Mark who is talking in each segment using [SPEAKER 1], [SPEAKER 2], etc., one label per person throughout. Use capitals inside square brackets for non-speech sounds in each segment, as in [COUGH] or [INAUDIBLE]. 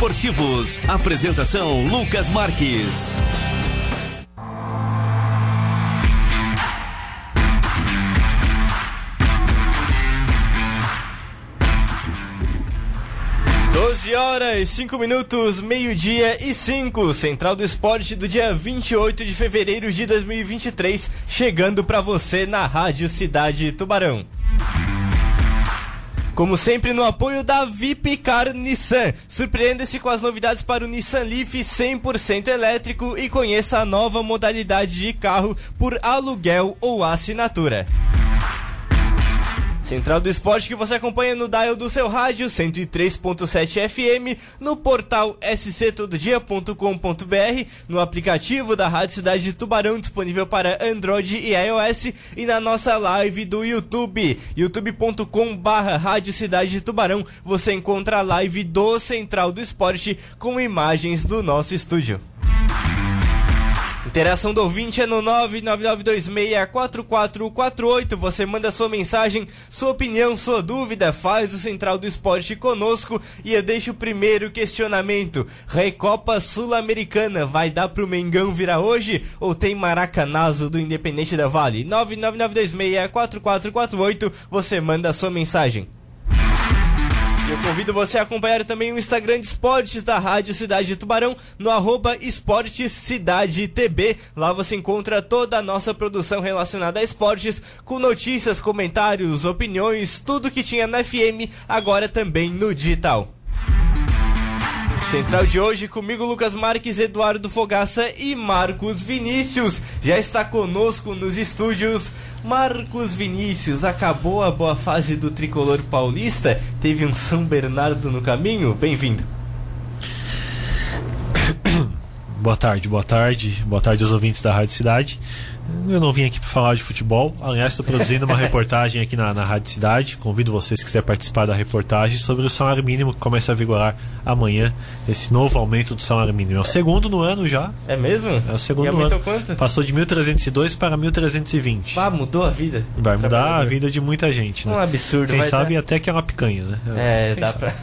[SPEAKER 1] Esportivos. Apresentação Lucas Marques.
[SPEAKER 2] Doze horas, 5 minutos, meio-dia e 5. Central do Esporte do dia 28 de fevereiro de 2023, chegando para você na Rádio Cidade Tubarão. Como sempre, no apoio da VIP Car Nissan. Surpreenda-se com as novidades para o Nissan Leaf 100% elétrico e conheça a nova modalidade de carro por aluguel ou assinatura. Central do Esporte que você acompanha no dial do seu rádio 103.7 FM, no portal sctododia.com.br, no aplicativo da Rádio Cidade de Tubarão disponível para Android e iOS e na nossa live do YouTube, youtube.com/barra Rádio Cidade de Tubarão. Você encontra a live do Central do Esporte com imagens do nosso estúdio. Interação do ouvinte é no 999264448. Você manda sua mensagem, sua opinião, sua dúvida, faz o Central do Esporte conosco e eu deixo o primeiro questionamento. Recopa Sul-Americana vai dar pro Mengão virar hoje ou tem Maracanazo do Independente da Vale? 999264448. Você manda sua mensagem. Eu convido você a acompanhar também o Instagram de esportes da Rádio Cidade de Tubarão no arroba. Lá você encontra toda a nossa produção relacionada a esportes, com notícias, comentários, opiniões, tudo que tinha na FM, agora também no digital. Central de hoje comigo Lucas Marques, Eduardo Fogaça e Marcos Vinícius. Já está conosco nos estúdios Marcos Vinícius. Acabou a boa fase do tricolor paulista? Teve um São Bernardo no caminho? Bem-vindo.
[SPEAKER 3] Boa tarde, boa tarde, boa tarde aos ouvintes da Rádio Cidade. Eu não vim aqui para falar de futebol. Aliás, estou produzindo uma [LAUGHS] reportagem aqui na, na Rádio Cidade. Convido vocês que quiserem participar da reportagem sobre o salário mínimo que começa a vigorar amanhã. Esse novo aumento do salário mínimo. É o segundo no ano já.
[SPEAKER 2] É mesmo?
[SPEAKER 3] É o segundo
[SPEAKER 2] e
[SPEAKER 3] no ano.
[SPEAKER 2] quanto?
[SPEAKER 3] Passou de 1.302 para 1.320.
[SPEAKER 2] Ah, mudou a vida.
[SPEAKER 3] Vai mudar a vida de muita gente. Né?
[SPEAKER 2] Um absurdo.
[SPEAKER 3] Quem sabe
[SPEAKER 2] dar...
[SPEAKER 3] até que é uma picanha, né?
[SPEAKER 2] É,
[SPEAKER 3] Quem
[SPEAKER 2] dá pra.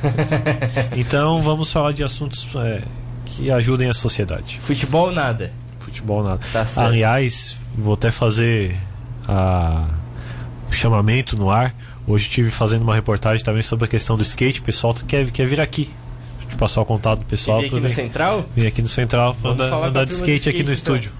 [SPEAKER 2] [LAUGHS]
[SPEAKER 3] então vamos falar de assuntos é, que ajudem a sociedade.
[SPEAKER 2] Futebol nada.
[SPEAKER 3] Futebol nada.
[SPEAKER 2] Tá certo.
[SPEAKER 3] Aliás, vou até fazer a... o chamamento no ar. Hoje estive fazendo uma reportagem também sobre a questão do skate. O pessoal quer, quer vir aqui. Deixa eu passar o contato do pessoal.
[SPEAKER 2] Vir aqui no Central?
[SPEAKER 3] vir aqui no Central. Andar, andar de
[SPEAKER 2] do
[SPEAKER 3] skate aqui no
[SPEAKER 2] skate, então.
[SPEAKER 3] estúdio.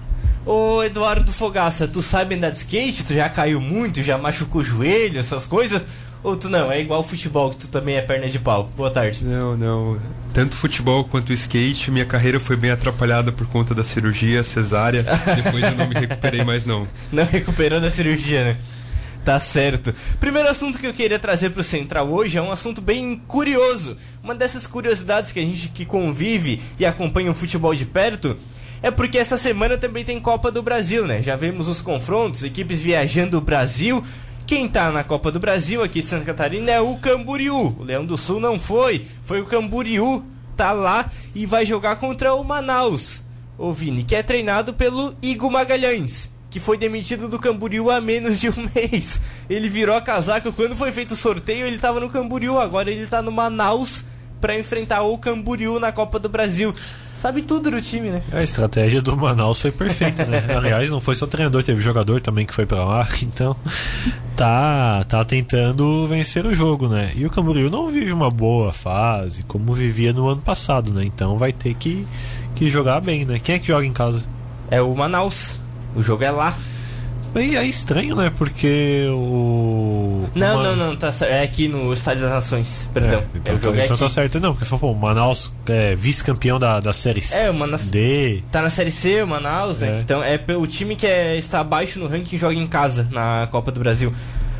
[SPEAKER 2] Ô Eduardo Fogaça, tu sabe andar de skate? Tu já caiu muito? Já machucou o joelho, essas coisas? Ou tu não? É igual futebol, que tu também é perna de pau. Boa tarde.
[SPEAKER 4] Não, não. Tanto futebol quanto skate, minha carreira foi bem atrapalhada por conta da cirurgia cesárea. Depois eu não me recuperei mais não. [LAUGHS]
[SPEAKER 2] Não recuperou da cirurgia, né? Tá certo. Primeiro assunto que eu queria trazer pro Central hoje é um assunto bem curioso. Uma dessas curiosidades que a gente que convive e acompanha o futebol de perto é porque essa semana também tem Copa do Brasil, né? Já vemos os confrontos, equipes viajando o Brasil. Quem tá na Copa do Brasil aqui de Santa Catarina é o Camboriú. O Leão do Sul não foi, foi o Camboriú. Tá lá e vai jogar contra o Manaus. O Vini, que é treinado pelo Igor Magalhães que foi demitido do Camboriú há menos de um [LAUGHS] mês. Ele virou a casaca quando foi feito o sorteio, ele tava no Camboriú, agora ele tá no Manaus pra enfrentar o Camboriú na Copa do Brasil. Sabe tudo do time, né?
[SPEAKER 3] A estratégia do Manaus foi perfeita, né? [LAUGHS] Aliás, não foi só treinador, teve jogador também que foi pra lá, [LAUGHS] então tá, tá tentando vencer o jogo, né? E o Camboriú não vive uma boa fase, como vivia no ano passado, né? Então vai ter que, que jogar bem, né? Quem é que joga em casa?
[SPEAKER 2] É o Manaus. O jogo é lá.
[SPEAKER 3] E é estranho, né? Porque o.
[SPEAKER 2] Não,
[SPEAKER 3] o Ma-
[SPEAKER 2] não, não, tá certo. É aqui no Estádio das Nações. Perdão.
[SPEAKER 3] É, então,
[SPEAKER 2] o jogo
[SPEAKER 3] tá,
[SPEAKER 2] é
[SPEAKER 3] então tá certo. Não, porque falou, pô, o Manaus é vice-campeão da, da série
[SPEAKER 2] É, o Manaus-
[SPEAKER 3] D.
[SPEAKER 2] Tá na Série C, o Manaus, né?
[SPEAKER 3] É.
[SPEAKER 2] Então é o time que é- está abaixo no ranking joga em casa na Copa do Brasil.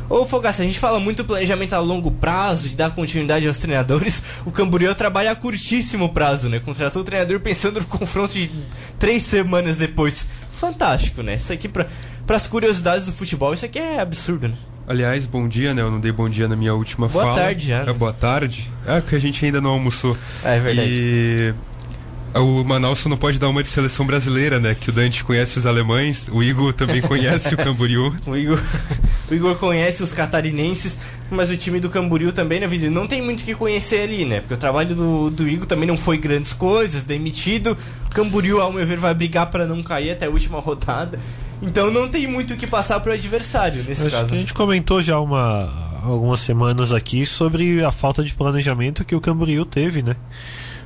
[SPEAKER 2] Ô Fogaça, a gente fala muito planejamento a longo prazo, de dar continuidade aos treinadores. O Camboriú trabalha a curtíssimo prazo, né? Contratou o treinador pensando no confronto de três semanas depois. Fantástico, né? Isso aqui, pra, pras curiosidades do futebol, isso aqui é absurdo, né?
[SPEAKER 4] Aliás, bom dia, né? Eu não dei bom dia na minha última
[SPEAKER 2] Boa
[SPEAKER 4] fala.
[SPEAKER 2] tarde já, né?
[SPEAKER 4] É boa tarde. É que a gente ainda não almoçou.
[SPEAKER 2] É verdade.
[SPEAKER 4] E O Manaus não pode dar uma de seleção brasileira, né? Que o Dante conhece os alemães, o Igor também conhece o Camboriú. [LAUGHS]
[SPEAKER 2] O Igor, o Igor conhece os catarinenses, mas o time do Camboriú também, né, Vini? Não tem muito o que conhecer ali, né? Porque o trabalho do, do Igor também não foi grandes coisas, demitido. O Camboriú, ao meu ver, vai brigar para não cair até a última rodada. Então não tem muito o que passar pro adversário nesse
[SPEAKER 3] Acho
[SPEAKER 2] caso.
[SPEAKER 3] a gente comentou já uma, algumas semanas aqui sobre a falta de planejamento que o Camboriú teve, né?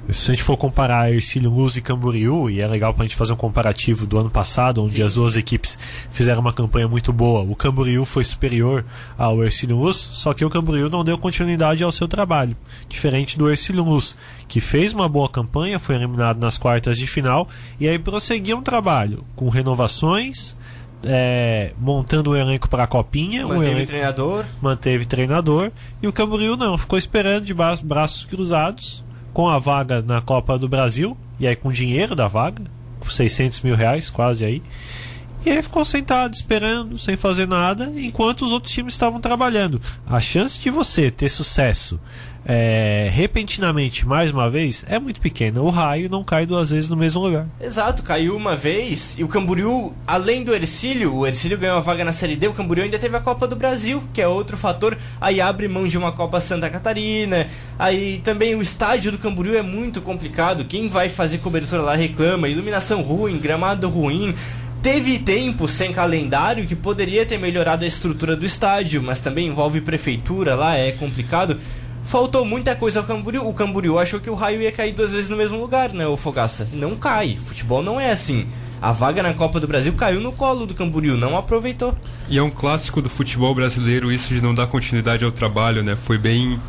[SPEAKER 3] Se a gente for comparar Ercílio Luz e Camboriú, e é legal pra gente fazer um comparativo do ano passado, onde
[SPEAKER 2] Sim.
[SPEAKER 3] as duas equipes fizeram uma campanha muito boa. O Camboriú foi superior ao Ercílio Luz, só que o Camboriú não deu continuidade ao seu trabalho. Diferente do Ercílio Luz, que fez uma boa campanha, foi eliminado nas quartas de final, e aí prosseguiu um trabalho com renovações, é, montando o elenco para a Copinha, um
[SPEAKER 2] Manteve o
[SPEAKER 3] elenco
[SPEAKER 2] treinador.
[SPEAKER 3] manteve treinador e o Camboriú não, ficou esperando de bra- braços cruzados com a vaga na Copa do Brasil e aí com dinheiro da vaga, com 600 mil reais quase aí. E aí ficou sentado esperando, sem fazer nada, enquanto os outros times estavam trabalhando. A chance de você ter sucesso é, repentinamente, mais uma vez, é muito pequena. O raio não cai duas vezes no mesmo lugar.
[SPEAKER 2] Exato, caiu uma vez e o Camboriú, além do Ercílio, o Ercílio ganhou a vaga na Série D, o Camboriú ainda teve a Copa do Brasil, que é outro fator, aí abre mão de uma Copa Santa Catarina, aí também o estádio do Camboriú é muito complicado, quem vai fazer cobertura lá reclama, iluminação ruim, gramado ruim, Teve tempo sem calendário que poderia ter melhorado a estrutura do estádio, mas também envolve prefeitura lá, é complicado. Faltou muita coisa ao Camboriú. O Camboriú achou que o raio ia cair duas vezes no mesmo lugar, né, o Fogaça? Não cai. Futebol não é assim. A vaga na Copa do Brasil caiu no colo do Camboriú, não aproveitou.
[SPEAKER 4] E é um clássico do futebol brasileiro isso de não dar continuidade ao trabalho, né? Foi bem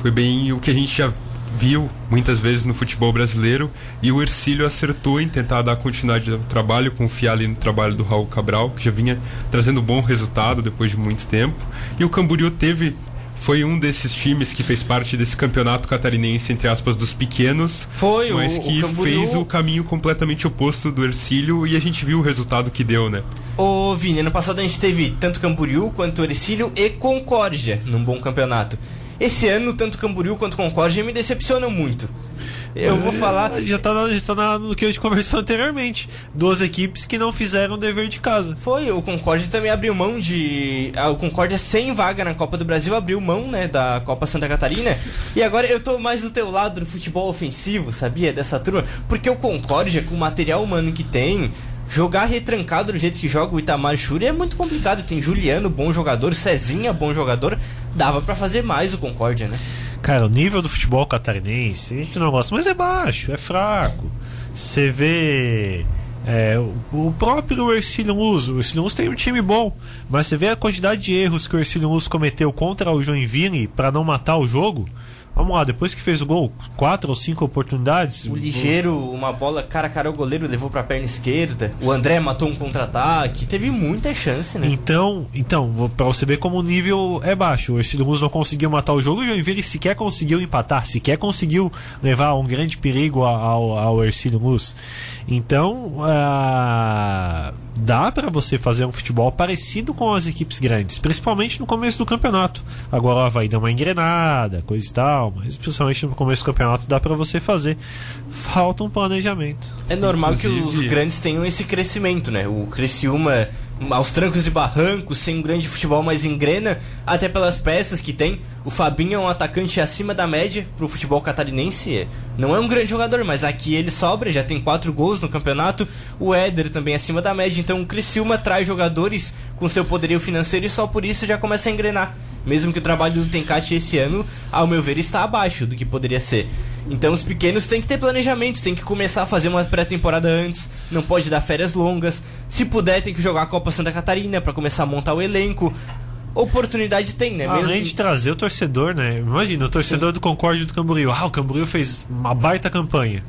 [SPEAKER 4] foi bem o que a gente já viu muitas vezes no futebol brasileiro e o Ercílio acertou em tentar dar continuidade ao trabalho, confiar ali no trabalho do Raul Cabral, que já vinha trazendo bom resultado depois de muito tempo. E o Camboriú teve foi um desses times que fez parte desse campeonato catarinense, entre aspas, dos pequenos,
[SPEAKER 2] Foi, o-
[SPEAKER 4] mas
[SPEAKER 2] o
[SPEAKER 4] que
[SPEAKER 2] Camboriú-
[SPEAKER 4] fez o caminho completamente oposto do Ercílio e a gente viu o resultado que deu, né?
[SPEAKER 2] Ô Vini, ano passado a gente teve tanto Camboriú quanto Ercílio e Concórdia num bom campeonato. Esse ano, tanto Camboriú quanto Concórdia me decepcionam muito. Eu vou falar.
[SPEAKER 3] Já tá, na- já tá na- no que a gente conversou anteriormente. Duas equipes que não fizeram o dever de casa.
[SPEAKER 2] Foi, o Concórdia também abriu mão de. ah, O Concórdia sem vaga na Copa do Brasil abriu mão, né, da Copa Santa Catarina. E agora eu tô mais do teu lado do futebol ofensivo, sabia? Dessa turma. Porque o Concórdia, com o material humano que tem, jogar retrancado do jeito que joga o Itamar Shuri é muito complicado. Tem Juliano, bom jogador, Cezinha, bom jogador. Dava pra fazer mais o Concórdia, né?
[SPEAKER 3] Cara, o nível do futebol catarinense, a gente não gosta, mas é baixo, é fraco. Você vê. é, o próprio Ercílio Luz, o Ercílio Luz tem um time bom, mas você vê a quantidade de erros que o Ercílio Luz cometeu contra o Joinville para não matar o jogo. Vamos lá, depois que fez o gol, quatro ou cinco oportunidades.
[SPEAKER 2] O ligeiro, uma bola cara a cara o goleiro levou pra perna esquerda. O André matou um contra-ataque. Teve muita chance, né?
[SPEAKER 3] Então, então, pra você ver como o nível é baixo. O Luz não conseguiu matar o jogo e o Joinville sequer conseguiu empatar, sequer conseguiu levar um grande perigo ao, ao Ercílio Luz. Então, ah, dá pra você fazer um futebol parecido com as equipes grandes, principalmente no começo do campeonato. Agora o Havaí dá uma engrenada, coisa e tal, mas principalmente no começo do campeonato dá pra você fazer. Falta um planejamento.
[SPEAKER 2] É normal que os
[SPEAKER 4] Inclusive-
[SPEAKER 2] grandes tenham esse crescimento, né? O Criciúma, aos trancos e barrancos, sem um grande futebol, mas engrena, até pelas peças que tem. O Fabinho é um atacante acima da média pro futebol catarinense. Não é um grande jogador, mas aqui ele sobra, já tem quatro gols no campeonato. O Éder também acima da média. Então o Criciúma traz jogadores com seu poderio financeiro e só por isso já começa a engrenar. Mesmo que o trabalho do Tencate esse ano, ao meu ver, está abaixo do que poderia ser. Então os pequenos têm que ter planejamento, tem que começar a fazer uma pré-temporada antes, não pode dar férias longas. Se puder, tem que jogar a Copa Santa Catarina para começar a montar o elenco. Oportunidade tem, né? Mesmo-
[SPEAKER 3] Além de trazer o torcedor, né? Imagina, o torcedor do Concórdia do Camboriú. Ah, o Camboriú fez uma baita campanha.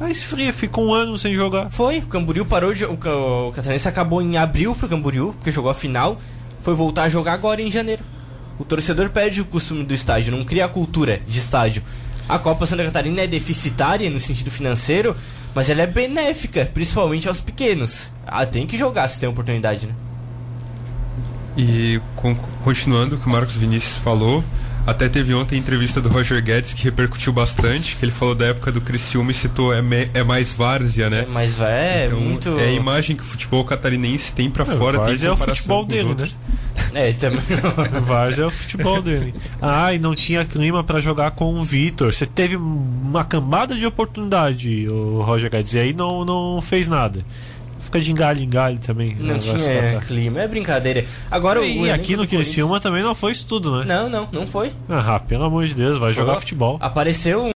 [SPEAKER 3] Aí esfria, fica um ano sem jogar.
[SPEAKER 2] Foi, o Camboriú parou de. O, o Catarinense acabou em abril pro Camboriú, porque jogou a final. Foi voltar a jogar agora em janeiro. O torcedor perde o costume do estádio, não cria a cultura de estádio. A Copa Santa Catarina é deficitária no sentido financeiro, mas ela é benéfica, principalmente aos pequenos. Ah, tem que jogar se tem oportunidade, né?
[SPEAKER 4] E con- continuando o que o Marcos Vinícius falou, Até teve ontem a entrevista do Roger Guedes que repercutiu bastante, que ele falou da época do Criciúma e citou é, me, é mais várzea, né?
[SPEAKER 2] Mas vai, é
[SPEAKER 4] Então,
[SPEAKER 2] muito.
[SPEAKER 4] É a imagem que o futebol catarinense tem pra
[SPEAKER 3] É,
[SPEAKER 4] fora.
[SPEAKER 3] Várzea é o futebol
[SPEAKER 4] com
[SPEAKER 3] dele,
[SPEAKER 4] outros.
[SPEAKER 3] né?
[SPEAKER 2] É, também. [LAUGHS]
[SPEAKER 3] O Várzea é o futebol dele. Ah, e não tinha clima pra jogar com o Vitor. Você teve uma cambada de oportunidade, o Roger Guedes, e aí não, não fez nada. Fica de engalho em galho também.
[SPEAKER 2] Não tinha clima, é brincadeira. Agora o.
[SPEAKER 3] E aqui no Criciúma também não foi isso tudo, né?
[SPEAKER 2] Não, não, não foi.
[SPEAKER 3] Ah, pelo amor de Deus, vai jogar
[SPEAKER 2] Pô,
[SPEAKER 3] futebol.
[SPEAKER 2] Apareceu um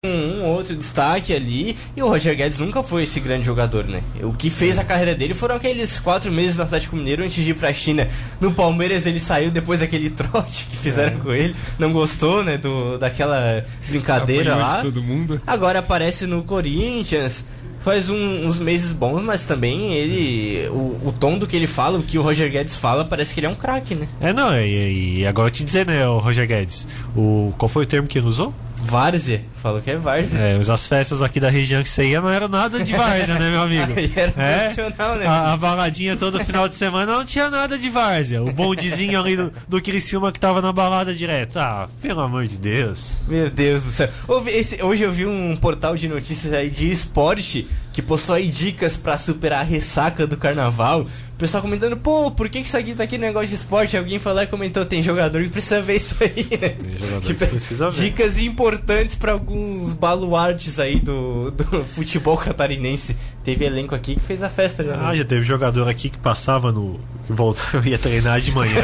[SPEAKER 2] outro destaque ali e o Roger Guedes nunca foi esse grande jogador, né? O que fez a carreira dele foram aqueles quatro meses no Atlético Mineiro antes de ir pra China. No Palmeiras ele saiu depois daquele [LAUGHS] trote que fizeram com ele, não gostou, né? Do, daquela brincadeira
[SPEAKER 4] Apanhou
[SPEAKER 2] lá.
[SPEAKER 4] todo mundo.
[SPEAKER 2] Agora aparece no Corinthians. Faz um- uns meses bons, mas também ele. O, o tom do que ele fala, o que o Roger Guedes fala, parece que ele é um craque, né?
[SPEAKER 3] É, não, e, e agora eu te dizer, né, o Roger Guedes, o, qual foi o termo que ele usou?
[SPEAKER 2] Várzea. Falou que é Várzea.
[SPEAKER 3] É, mas as festas aqui da região que você ia não era nada de várzea, né, meu amigo? [LAUGHS]
[SPEAKER 2] Aí era
[SPEAKER 3] É,
[SPEAKER 2] profissional, né?
[SPEAKER 3] a, a baladinha todo final de semana não tinha nada de várzea. O bondezinho ali do, do Criciúma que tava na balada direto. Ah, pelo amor de Deus.
[SPEAKER 2] Meu Deus do céu. Esse- hoje eu vi um portal de notícias aí de esporte que postou aí dicas pra superar a ressaca do carnaval. O pessoal comentando, pô, por que, que isso aqui tá aqui no negócio de esporte? Alguém falou e comentou, tem jogador que precisa ver isso aí, né?
[SPEAKER 3] Tem jogador [LAUGHS]
[SPEAKER 2] Tipo,
[SPEAKER 3] que precisa ver.
[SPEAKER 2] Dicas importantes pra alguns baluartes aí do, do [LAUGHS] futebol catarinense. Teve elenco aqui que fez a festa já. né?
[SPEAKER 3] Ah, já teve jogador aqui que passava no. Que voltou, ia treinar de manhã.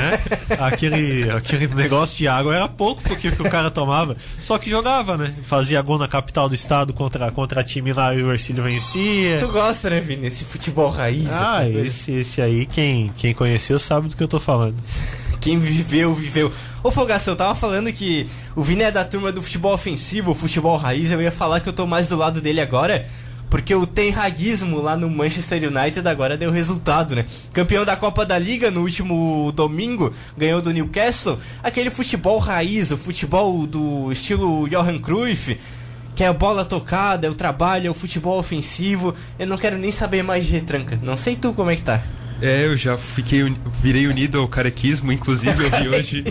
[SPEAKER 3] aquele, aquele negócio de água era pouco porque que o cara tomava. Só que jogava, né? Fazia gol na capital do estado contra, contra time lá e o Ercílio vencia.
[SPEAKER 2] Tu gosta, né, Vini? Esse futebol raiz.
[SPEAKER 3] Ah, esse, esse aí, quem, quem conheceu sabe do que eu tô falando.
[SPEAKER 2] Quem viveu, viveu. Ô Folgação, eu tava falando que o Vini é da turma do futebol ofensivo, o futebol raiz. Eu ia falar que eu tô mais do lado dele agora, porque o tenhaguismo lá no Manchester United agora deu resultado, né? Campeão da Copa da Liga no último domingo, ganhou do Newcastle. Aquele futebol raiz, o futebol do estilo Johan Cruyff. Que é a bola tocada, é o trabalho, é o futebol ofensivo. Eu não quero nem saber mais de retranca. Não sei tu como é que tá.
[SPEAKER 4] É, eu já fiquei, virei unido ao carequismo, inclusive eu vi [LAUGHS] hoje.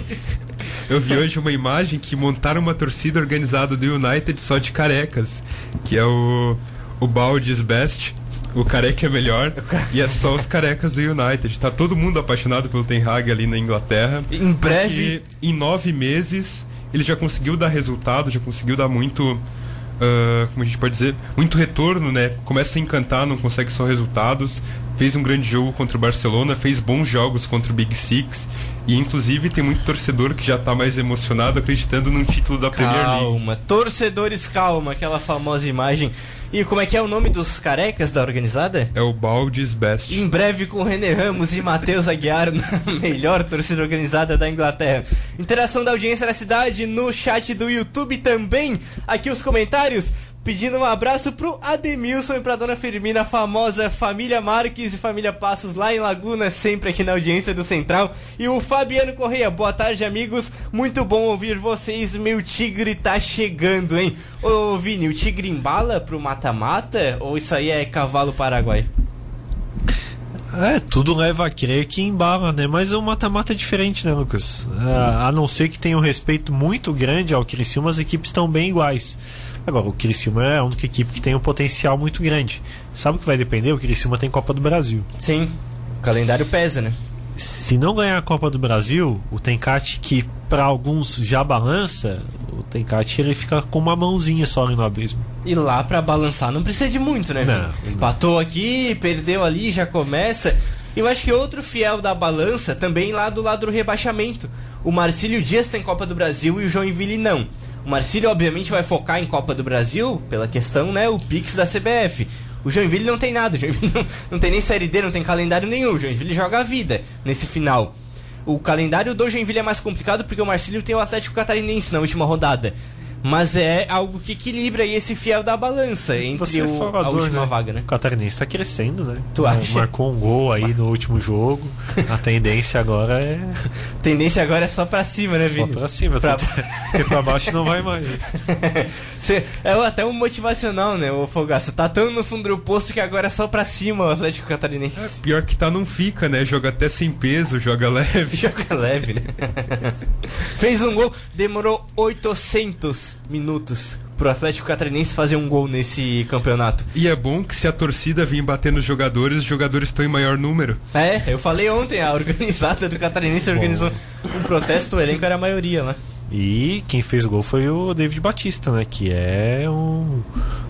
[SPEAKER 4] Eu vi hoje uma imagem que montaram uma torcida organizada do United só de carecas, que é o, o Baldes Best, o careca é melhor, e é só os carecas do United. Tá todo mundo apaixonado pelo Ten Hag ali na Inglaterra.
[SPEAKER 2] Em breve.
[SPEAKER 4] Em nove meses ele já conseguiu dar resultado, já conseguiu dar muito. ah, como a gente pode dizer? Muito retorno, né? Começa a encantar, não consegue só resultados. Fez um grande jogo contra o Barcelona, fez bons jogos contra o Big Six. E inclusive tem muito torcedor que já tá mais emocionado acreditando num título da Premier League.
[SPEAKER 2] Calma, torcedores, calma, aquela famosa imagem. E como é que é o nome dos carecas da organizada?
[SPEAKER 4] É o Baldes Best.
[SPEAKER 2] Em breve com René Ramos e Matheus Aguiar na [LAUGHS] melhor torcida organizada da Inglaterra. Interação da audiência da cidade no chat do YouTube também. Aqui os comentários. Pedindo um abraço pro Ademilson e pra dona Firmina, a famosa família Marques e família Passos lá em Laguna, sempre aqui na audiência do Central. E o Fabiano Correia, boa tarde, amigos. Muito bom ouvir vocês. Meu tigre tá chegando, hein? Ô Vini, o tigre embala pro mata-mata? Ou isso aí é cavalo paraguai?
[SPEAKER 3] É, tudo leva a crer que embala, né? Mas o mata-mata é diferente, né, Lucas? Ah, a não ser que tenha um respeito muito grande ao Criciúma, as equipes estão bem iguais. Agora, o Criciúma é a única equipe que tem um potencial muito grande. Sabe o que vai depender? O Criciúma tem Copa do Brasil.
[SPEAKER 2] Sim, o calendário pesa, né?
[SPEAKER 3] Se não ganhar a Copa do Brasil, o Tencate, que para alguns já balança, o Tencate ele fica com uma mãozinha só ali no abismo.
[SPEAKER 2] E lá pra balançar não precisa de muito, né?
[SPEAKER 3] Não?
[SPEAKER 2] Empatou aqui, perdeu ali, já começa. Eu acho que outro fiel da balança também lá do lado do rebaixamento. O Marcílio Dias tem Copa do Brasil e o Joinville não. O Marcílio obviamente vai focar em Copa do Brasil pela questão, né, o Pix da CBF. O Joinville não tem nada, o Joinville [LAUGHS] não, não tem nem série D, não tem calendário nenhum. O Joinville joga a vida nesse final. O calendário do Joinville é mais complicado porque o Marcílio tem o Atlético Catarinense na última rodada. Mas é algo que equilibra aí esse fiel da balança entre
[SPEAKER 3] Você é
[SPEAKER 2] o, a última
[SPEAKER 3] né?
[SPEAKER 2] vaga, né?
[SPEAKER 3] O Catarinense está crescendo, né?
[SPEAKER 2] Tu
[SPEAKER 3] Mar-
[SPEAKER 2] acha?
[SPEAKER 3] Marcou um gol aí no último jogo. A [LAUGHS] tendência agora é
[SPEAKER 2] A tendência agora é só pra cima, né,
[SPEAKER 3] só
[SPEAKER 2] Vini?
[SPEAKER 3] pra cima.
[SPEAKER 2] Pra- [LAUGHS]
[SPEAKER 3] Porque pra baixo não vai mais. [LAUGHS]
[SPEAKER 2] Cê- é até um motivacional, né, o Fogaça? Tá tão no fundo do posto que agora é só pra cima o Atlético Catarinense.
[SPEAKER 4] Pior que tá, não fica, né? Joga até sem peso, joga leve.
[SPEAKER 2] Joga leve, né? Fez um gol, demorou 800 minutos pro Atlético Catarinense fazer um gol nesse campeonato.
[SPEAKER 4] E é bom que se a torcida vir bater nos jogadores, os jogadores estão em maior número.
[SPEAKER 2] É, eu falei ontem, a organizada do Catarinense organizou um protesto, o elenco era a maioria lá.
[SPEAKER 3] E quem fez o gol foi o David Batista, né? Que é um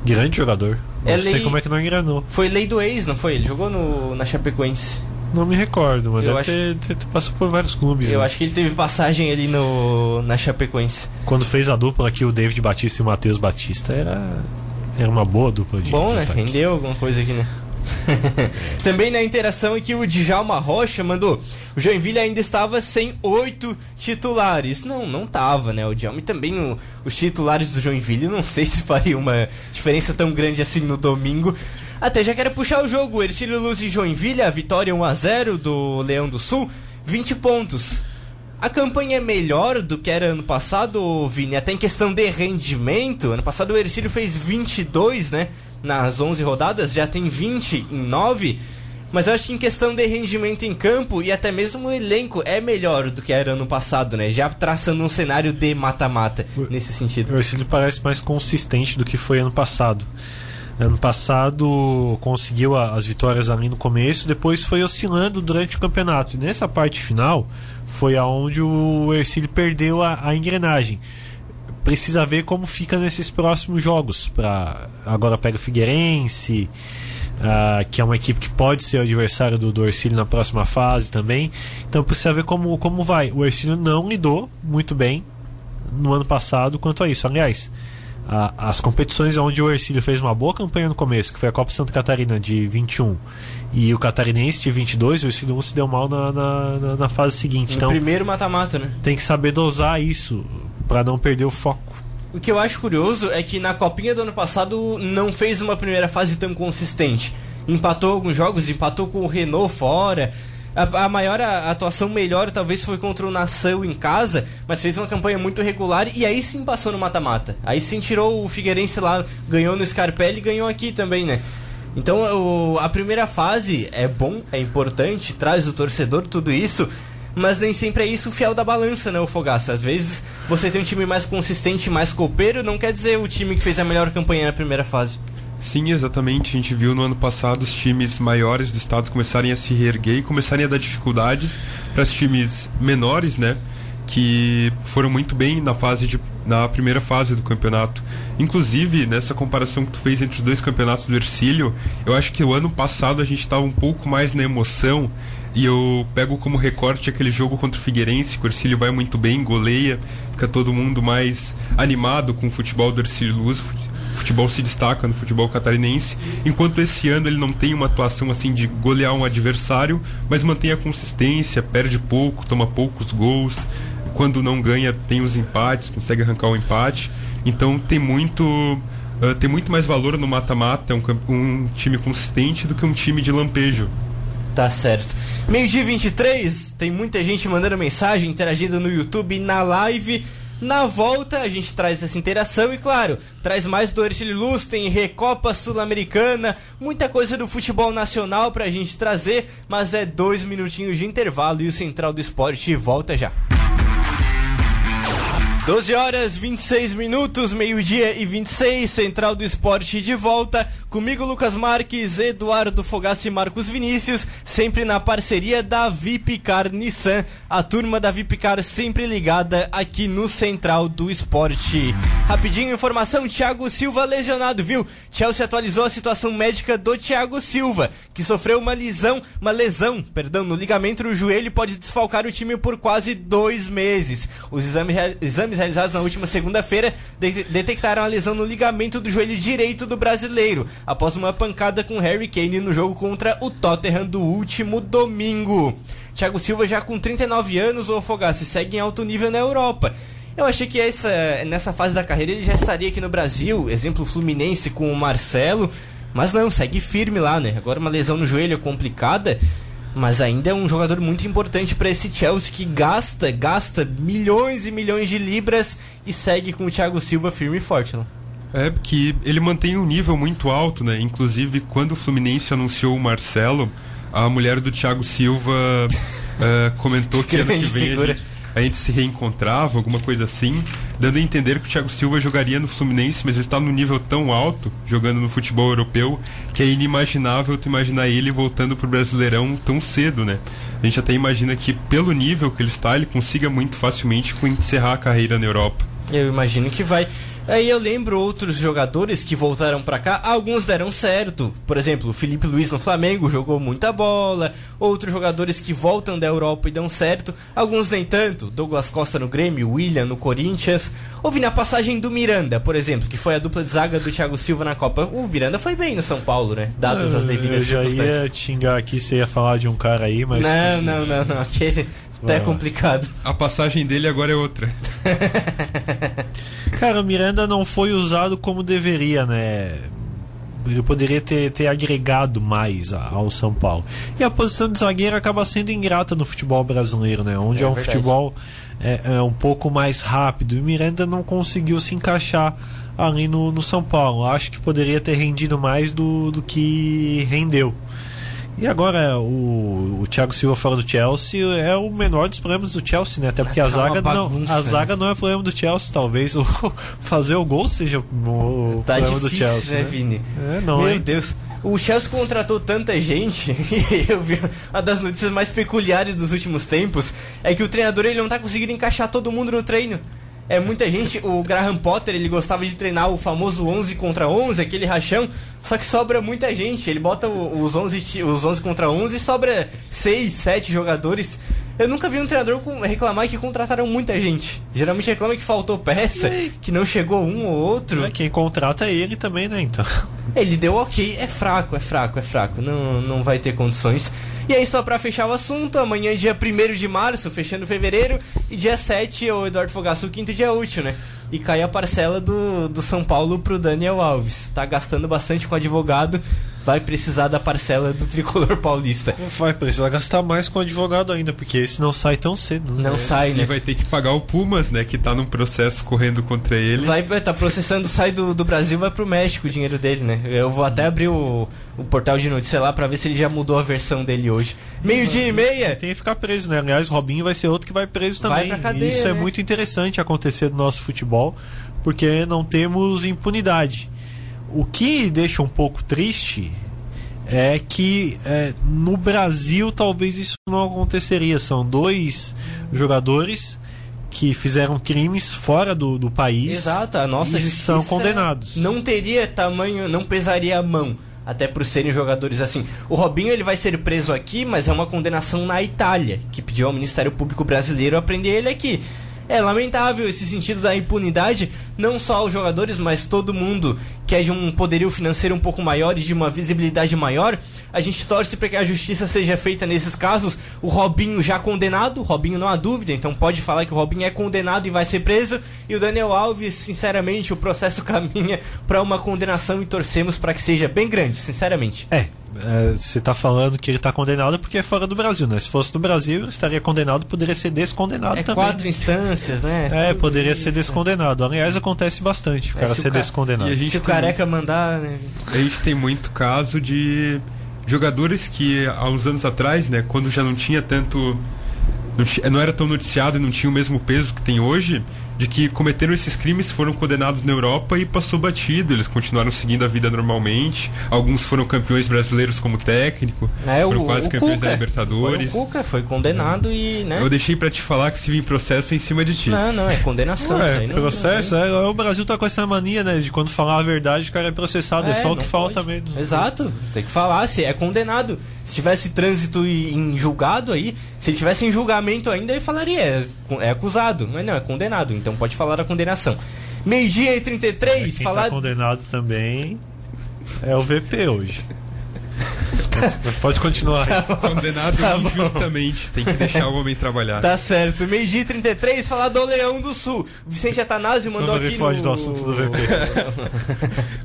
[SPEAKER 3] grande jogador. Não
[SPEAKER 2] É
[SPEAKER 3] sei
[SPEAKER 2] lei-
[SPEAKER 3] como é que não engranou.
[SPEAKER 2] Foi lei do ex, não foi? Ele jogou no, na Chapecoense.
[SPEAKER 3] Não me recordo, mas
[SPEAKER 2] Eu
[SPEAKER 3] deve
[SPEAKER 2] acho-
[SPEAKER 3] ter, ter- ter- passou por vários clubes.
[SPEAKER 2] Eu
[SPEAKER 3] né?
[SPEAKER 2] acho que ele teve passagem ali no, na Chapecoense.
[SPEAKER 3] Quando fez a dupla aqui, o David Batista e o Matheus Batista, era, era uma boa dupla de
[SPEAKER 2] Bom,
[SPEAKER 3] de
[SPEAKER 2] né?
[SPEAKER 3] ataque.
[SPEAKER 2] Rendeu alguma coisa aqui, né? [LAUGHS] Também na interação aqui o Djalma Rocha mandou o Joinville ainda estava sem oito titulares. Não, não tava, né? O Djalma e também o- os titulares do Joinville, não sei se faria uma diferença tão grande assim no domingo. Até já quero puxar o jogo. Ercílio Luz e Joinville, a vitória 1x0 do Leão do Sul, 20 pontos. A campanha é melhor do que era ano passado, Vini? Até em questão de rendimento. Ano passado o Ercílio fez 22, né? Nas 11 rodadas, já tem 20 em 9. Mas eu acho que em questão de rendimento em campo e até mesmo o elenco é melhor do que era ano passado, né? Já traçando um cenário de mata-mata nesse sentido.
[SPEAKER 3] O Ercílio parece mais consistente do que foi ano passado. Ano passado conseguiu a- as vitórias ali no começo, depois foi oscilando durante o campeonato. E nessa parte final foi aonde o Ercílio perdeu a, a engrenagem. Precisa ver como fica nesses próximos jogos. Pra, agora pega o Figueirense, ah, que é uma equipe que pode ser o adversário do, do Ercílio na próxima fase também. Então precisa ver como, como vai. O Ercílio não lidou muito bem no ano passado quanto a isso. Aliás, a- as competições onde o Ercílio fez uma boa campanha no começo, que foi a Copa Santa Catarina de 21 e o Catarinense de 22, o Ercílio se deu mal na, na, na- na fase seguinte.
[SPEAKER 2] No
[SPEAKER 3] Então
[SPEAKER 2] primeiro mata-mata, né?
[SPEAKER 3] tem que saber dosar isso para não perder o foco.
[SPEAKER 2] O que eu acho curioso é que na copinha do ano passado não fez uma primeira fase tão consistente. Empatou alguns jogos, empatou com o Renault fora. A, a maior a- atuação melhor talvez foi contra o Nação em casa, mas fez uma campanha muito regular e aí sim passou no mata-mata. Aí sim tirou o Figueirense lá, ganhou no Scarpelli e ganhou aqui também, né? Então o- a primeira fase é bom, é importante, traz o torcedor, tudo isso, mas nem sempre é isso o fiel da balança, né, o Fogaça? Às vezes você tem um time mais consistente, mais copeiro, não quer dizer o time que fez a melhor campanha na primeira fase.
[SPEAKER 4] Sim, exatamente. A gente viu no ano passado os times maiores do estado começarem a se reerguer e começarem a dar dificuldades para os times menores, né? Que foram muito bem na fase de, na primeira fase do campeonato. Inclusive, nessa comparação que tu fez entre os dois campeonatos do Ercílio, eu acho que o ano passado a gente estava um pouco mais na emoção. E eu pego como recorte aquele jogo contra o Figueirense, que o Ercílio vai muito bem, goleia, fica todo mundo mais animado com o futebol do Ercílio Luz, futebol se destaca no futebol catarinense, enquanto esse ano ele não tem uma atuação assim de golear um adversário, mas mantém a consistência, perde pouco, toma poucos gols, quando não ganha tem os empates, consegue arrancar o empate. Então tem muito ah, tem muito mais valor no mata-mata, um, camp- um time consistente do que um time de lampejo.
[SPEAKER 2] Tá certo. Meio-dia 23, tem muita gente mandando mensagem, interagindo no YouTube na live. Na volta, a gente traz essa interação e, claro, traz mais do Ercílio Luz, tem Recopa Sul-Americana, muita coisa do futebol nacional pra gente trazer, mas é dois minutinhos de intervalo e o Central do Esporte volta já. 12 horas 26 minutos, meio-dia e 26, Central do Esporte de volta. Comigo, Lucas Marques, Eduardo Fogassi e Marcos Vinícius, sempre na parceria da Vipcar Nissan, a turma da Vipcar sempre ligada aqui no Central do Esporte. Rapidinho, informação: Thiago Silva lesionado, viu? Chelsea atualizou a situação médica do Thiago Silva, que sofreu uma lesão, uma lesão, perdão, no ligamento do joelho e pode desfalcar o time por quase dois meses. Os exames, rea- exames realizados na última segunda-feira de- detectaram a lesão no ligamento do joelho direito do brasileiro, após uma pancada com Harry Kane no jogo contra o Tottenham do último domingo. Thiago Silva já com 39 anos, o Fogassi segue em alto nível na Europa. Eu achei que essa, nessa fase da carreira ele já estaria aqui no Brasil, exemplo Fluminense com o Marcelo, mas não, segue firme lá, né? Agora uma lesão no joelho complicada, mas ainda é um jogador muito importante para esse Chelsea que gasta, gasta milhões e milhões de libras e segue com o Thiago Silva firme e forte, não?
[SPEAKER 4] É que ele mantém um nível muito alto, né? Inclusive, quando o Fluminense anunciou o Marcelo, a mulher do Thiago Silva uh, [LAUGHS] comentou que ano que vem a gente, a gente, se reencontrava, alguma coisa assim, dando a entender que o Thiago Silva jogaria no Fluminense, mas ele está num nível tão alto, jogando no futebol europeu, que é inimaginável tu imaginar ele voltando pro Brasileirão tão cedo, né? A gente até imagina que, pelo nível que ele está, ele consiga muito facilmente encerrar a carreira na Europa.
[SPEAKER 2] Eu imagino que vai. Aí eu lembro outros jogadores que voltaram para cá, alguns deram certo. Por exemplo, o Felipe Luiz no Flamengo jogou muita bola. Outros jogadores que voltam da Europa e dão certo, alguns nem tanto. Douglas Costa no Grêmio, William no Corinthians. Houve na passagem do Miranda, por exemplo, que foi a dupla de zaga do Thiago Silva na Copa. O Miranda foi bem no São Paulo, né? Dadas as devidas
[SPEAKER 3] circunstâncias. Eu já ia xingar aqui, você ia falar de um cara aí, mas...
[SPEAKER 2] Não, não, não, não. Aquele... Até é complicado.
[SPEAKER 4] A passagem dele agora é outra. [LAUGHS]
[SPEAKER 3] Cara, o Miranda não foi usado como deveria, né? Ele poderia ter, ter agregado mais ao São Paulo. E a posição de zagueiro acaba sendo ingrata no futebol brasileiro, né? Onde é, é um verdade. futebol é, é, um pouco mais rápido. E o Miranda não conseguiu se encaixar ali no, no São Paulo. Acho que poderia ter rendido mais do, do que rendeu. E agora o, o Thiago Silva fora do Chelsea é o menor dos problemas do Chelsea, né? Até porque a tá zaga, bagunça, não, a né? zaga não é problema do Chelsea, talvez o [LAUGHS] fazer o gol seja o
[SPEAKER 2] tá
[SPEAKER 3] problema
[SPEAKER 2] difícil,
[SPEAKER 3] do Chelsea.
[SPEAKER 2] Né, né? Vini?
[SPEAKER 3] É, não,
[SPEAKER 2] Meu
[SPEAKER 3] hein?
[SPEAKER 2] Deus. O Chelsea contratou tanta gente, [LAUGHS] e eu vi uma das notícias mais peculiares dos últimos tempos, é que o treinador ele não tá conseguindo encaixar todo mundo no treino. É muita gente, o Graham Potter, ele gostava de treinar o famoso 11 contra 11, aquele rachão, só que sobra muita gente. Ele bota os 11, os 11 contra 11 e sobra 6, 7 jogadores. Eu nunca vi um treinador reclamar que contrataram muita gente. Geralmente reclama que faltou peça, que não chegou um ou outro.
[SPEAKER 3] É, quem contrata é ele também, né? Então.
[SPEAKER 2] Ele deu ok, é fraco, é fraco, é fraco. Não, não vai ter condições. E aí, só pra fechar o assunto, amanhã, dia 1 de março, fechando fevereiro, e dia 7, o Eduardo Fogaço, o quinto dia útil, né? E cai a parcela do, do São Paulo pro Daniel Alves. Tá gastando bastante com advogado, vai precisar da parcela do tricolor [LAUGHS] paulista.
[SPEAKER 3] Vai precisar gastar mais com advogado ainda, porque esse não sai tão cedo.
[SPEAKER 2] Né? Não é. sai, né?
[SPEAKER 4] E vai ter que pagar o Pumas, né? Que tá num processo correndo contra ele.
[SPEAKER 2] Vai, vai tá processando, sai do, do Brasil, vai pro México o dinheiro dele, né? Eu vou até abrir o, o portal de notícias lá pra ver se ele já mudou a versão dele hoje. Meio-dia e meia.
[SPEAKER 3] Tem que ficar preso, né? Aliás, Robinho vai ser outro que vai preso também.
[SPEAKER 2] Vai pra cadeia,
[SPEAKER 3] Isso é
[SPEAKER 2] né?
[SPEAKER 3] muito interessante acontecer no nosso futebol, porque não temos impunidade. O que deixa um pouco triste é que é, no Brasil talvez isso não aconteceria. São dois jogadores que fizeram crimes fora do, do país.
[SPEAKER 2] Exato, a nossa
[SPEAKER 3] e são condenados.
[SPEAKER 2] Não teria tamanho, não pesaria a mão. Até por serem jogadores assim. O Robinho ele vai ser preso aqui, mas é uma condenação na Itália, que pediu ao Ministério Público Brasileiro a prender ele aqui. É lamentável esse sentido da impunidade, não só aos jogadores, mas todo mundo que é de um poderio financeiro um pouco maior e de uma visibilidade maior. A gente torce para que a justiça seja feita nesses casos. O Robinho já condenado, o Robinho não há dúvida, então pode falar que o Robinho é condenado e vai ser preso. E o Daniel Alves, sinceramente, o processo [LAUGHS] caminha para uma condenação e torcemos para que seja bem grande, sinceramente.
[SPEAKER 3] É, você está falando que ele está condenado porque é fora do Brasil, né? Se fosse no Brasil, ele estaria condenado, poderia ser descondenado
[SPEAKER 2] é
[SPEAKER 3] também.
[SPEAKER 2] quatro instâncias, né?
[SPEAKER 3] É, Tudo poderia isso. ser descondenado. Aliás, acontece bastante o é, cara ser o ca... descondenado.
[SPEAKER 2] se o careca mandar, né?
[SPEAKER 4] A gente tem muito caso de jogadores que há uns anos atrás, né, quando já não tinha tanto não, não era tão noticiado e não tinha o mesmo peso que tem hoje, de que cometeram esses crimes, foram condenados na Europa e passou batido. Eles continuaram seguindo a vida normalmente. Alguns foram campeões brasileiros como técnico,
[SPEAKER 2] é,
[SPEAKER 4] foram
[SPEAKER 2] o,
[SPEAKER 4] quase
[SPEAKER 2] o
[SPEAKER 4] campeões
[SPEAKER 2] Cuca,
[SPEAKER 4] da Libertadores.
[SPEAKER 2] Foi o Cuca foi condenado é. e, né?
[SPEAKER 4] Eu deixei para te falar que se vir processo é em cima de ti.
[SPEAKER 2] Não, não, é condenação.
[SPEAKER 3] É, processo, não, é, o Brasil tá com essa mania, né, de quando falar a verdade o cara é processado, é, é só o que falta mesmo.
[SPEAKER 2] Exato, tem que falar, se é condenado. Se tivesse trânsito em julgado aí, se ele tivesse em julgamento ainda, ele falaria, é, é acusado, mas não, é condenado, então pode falar a condenação. Meio-dia e 33,
[SPEAKER 3] quem
[SPEAKER 2] falar.
[SPEAKER 3] Tá condenado também é o VP hoje. [LAUGHS] Pode continuar.
[SPEAKER 4] Condenado injustamente. Tem que deixar o homem trabalhar.
[SPEAKER 2] Tá certo. Meio-dia e 33, falar do Leão do Sul. Vicente Atanásio mandou
[SPEAKER 3] Não
[SPEAKER 2] aqui
[SPEAKER 3] foge
[SPEAKER 2] no...
[SPEAKER 3] do assunto do VP.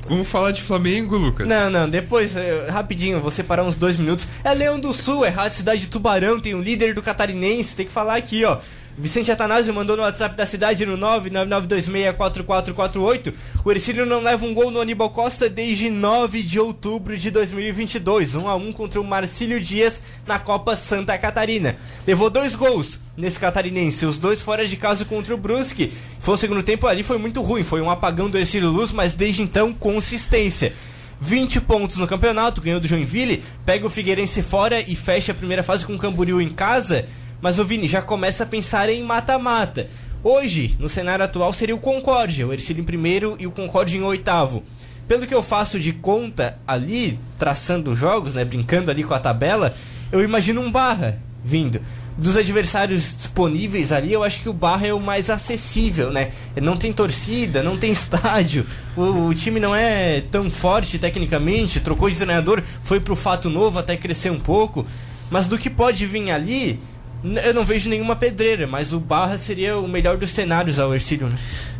[SPEAKER 3] [LAUGHS]
[SPEAKER 4] Vamos falar de Flamengo, Lucas?
[SPEAKER 2] Não, não, depois, eh, rapidinho, vou separar uns dois minutos. É Leão do Sul, é Rádio Cidade de Tubarão, tem um líder do catarinense, tem que falar aqui, ó. Vicente Atanásio mandou no WhatsApp da cidade no 999264448. O Ercílio não leva um gol no Aníbal Costa desde 9 de outubro de 2022. 1 a 1 contra o Marcílio Dias na Copa Santa Catarina. Levou dois gols nesse catarinense, os dois fora de casa contra o Brusque. Foi um segundo tempo ali, foi muito ruim. Foi um apagão do Ercílio Luz, mas desde então, consistência. 20 pontos no campeonato, ganhou do Joinville, pega o Figueirense fora e fecha a primeira fase com o Camboriú em casa. Mas o Vini já começa a pensar em mata-mata. Hoje, no cenário atual, seria o Concórdia, o Ercílio em primeiro e o Concórdia em oitavo. Pelo que eu faço de conta ali, traçando os jogos, né, brincando ali com a tabela, eu imagino um Barra vindo. Dos adversários disponíveis ali, eu acho que o Barra é o mais acessível, né? Não tem torcida, não tem [LAUGHS] estádio, o, o time não é tão forte tecnicamente, trocou de treinador, foi pro fato novo até crescer um pouco. Mas do que pode vir ali, Eu não vejo nenhuma pedreira, mas o Barra seria o melhor dos cenários ao Ercílio, né?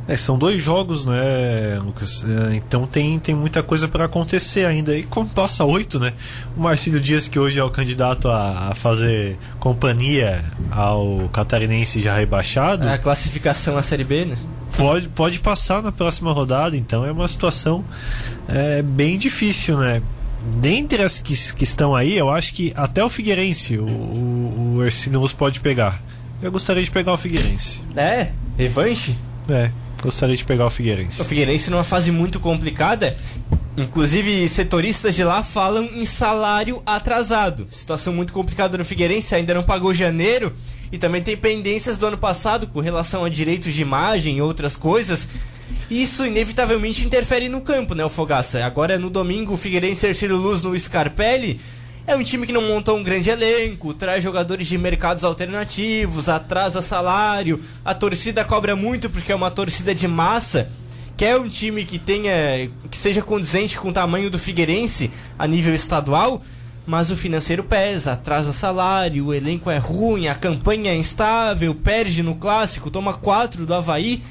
[SPEAKER 3] É, são dois jogos, né, Lucas? É, então tem, tem muita coisa para acontecer ainda. E como passa oito, né? O Marcílio Dias, que hoje é o candidato a, a fazer companhia ao catarinense já rebaixado,
[SPEAKER 2] A classificação à Série B, né?
[SPEAKER 3] pode, pode passar na próxima rodada. Então é uma situação é, bem difícil, né? Dentre as que, que estão aí, eu acho que até o Figueirense o, o, o pode pegar. Eu gostaria de pegar o Figueirense.
[SPEAKER 2] É, revanche.
[SPEAKER 3] É, gostaria de pegar o
[SPEAKER 2] O
[SPEAKER 3] Figueirense.
[SPEAKER 2] Figueirense numa fase muito complicada. Inclusive, setoristas de lá falam em salário atrasado. Situação muito complicada no Figueirense, ainda não pagou janeiro. E também tem pendências do ano passado com relação a direitos de imagem e outras coisas. Isso inevitavelmente interfere no campo, né, o Fogaça? Agora no domingo, o Figueirense Ercílio Luz no Scarpelli. É um time que não montou um grande elenco, traz jogadores de mercados alternativos, atrasa salário, a torcida cobra muito porque é uma torcida de massa. Quer um time que tenha. que seja condizente com o tamanho do Figueirense a nível estadual, mas o financeiro pesa, atrasa salário, o elenco é ruim, a campanha é instável, perde no clássico, toma 4 do Havaí.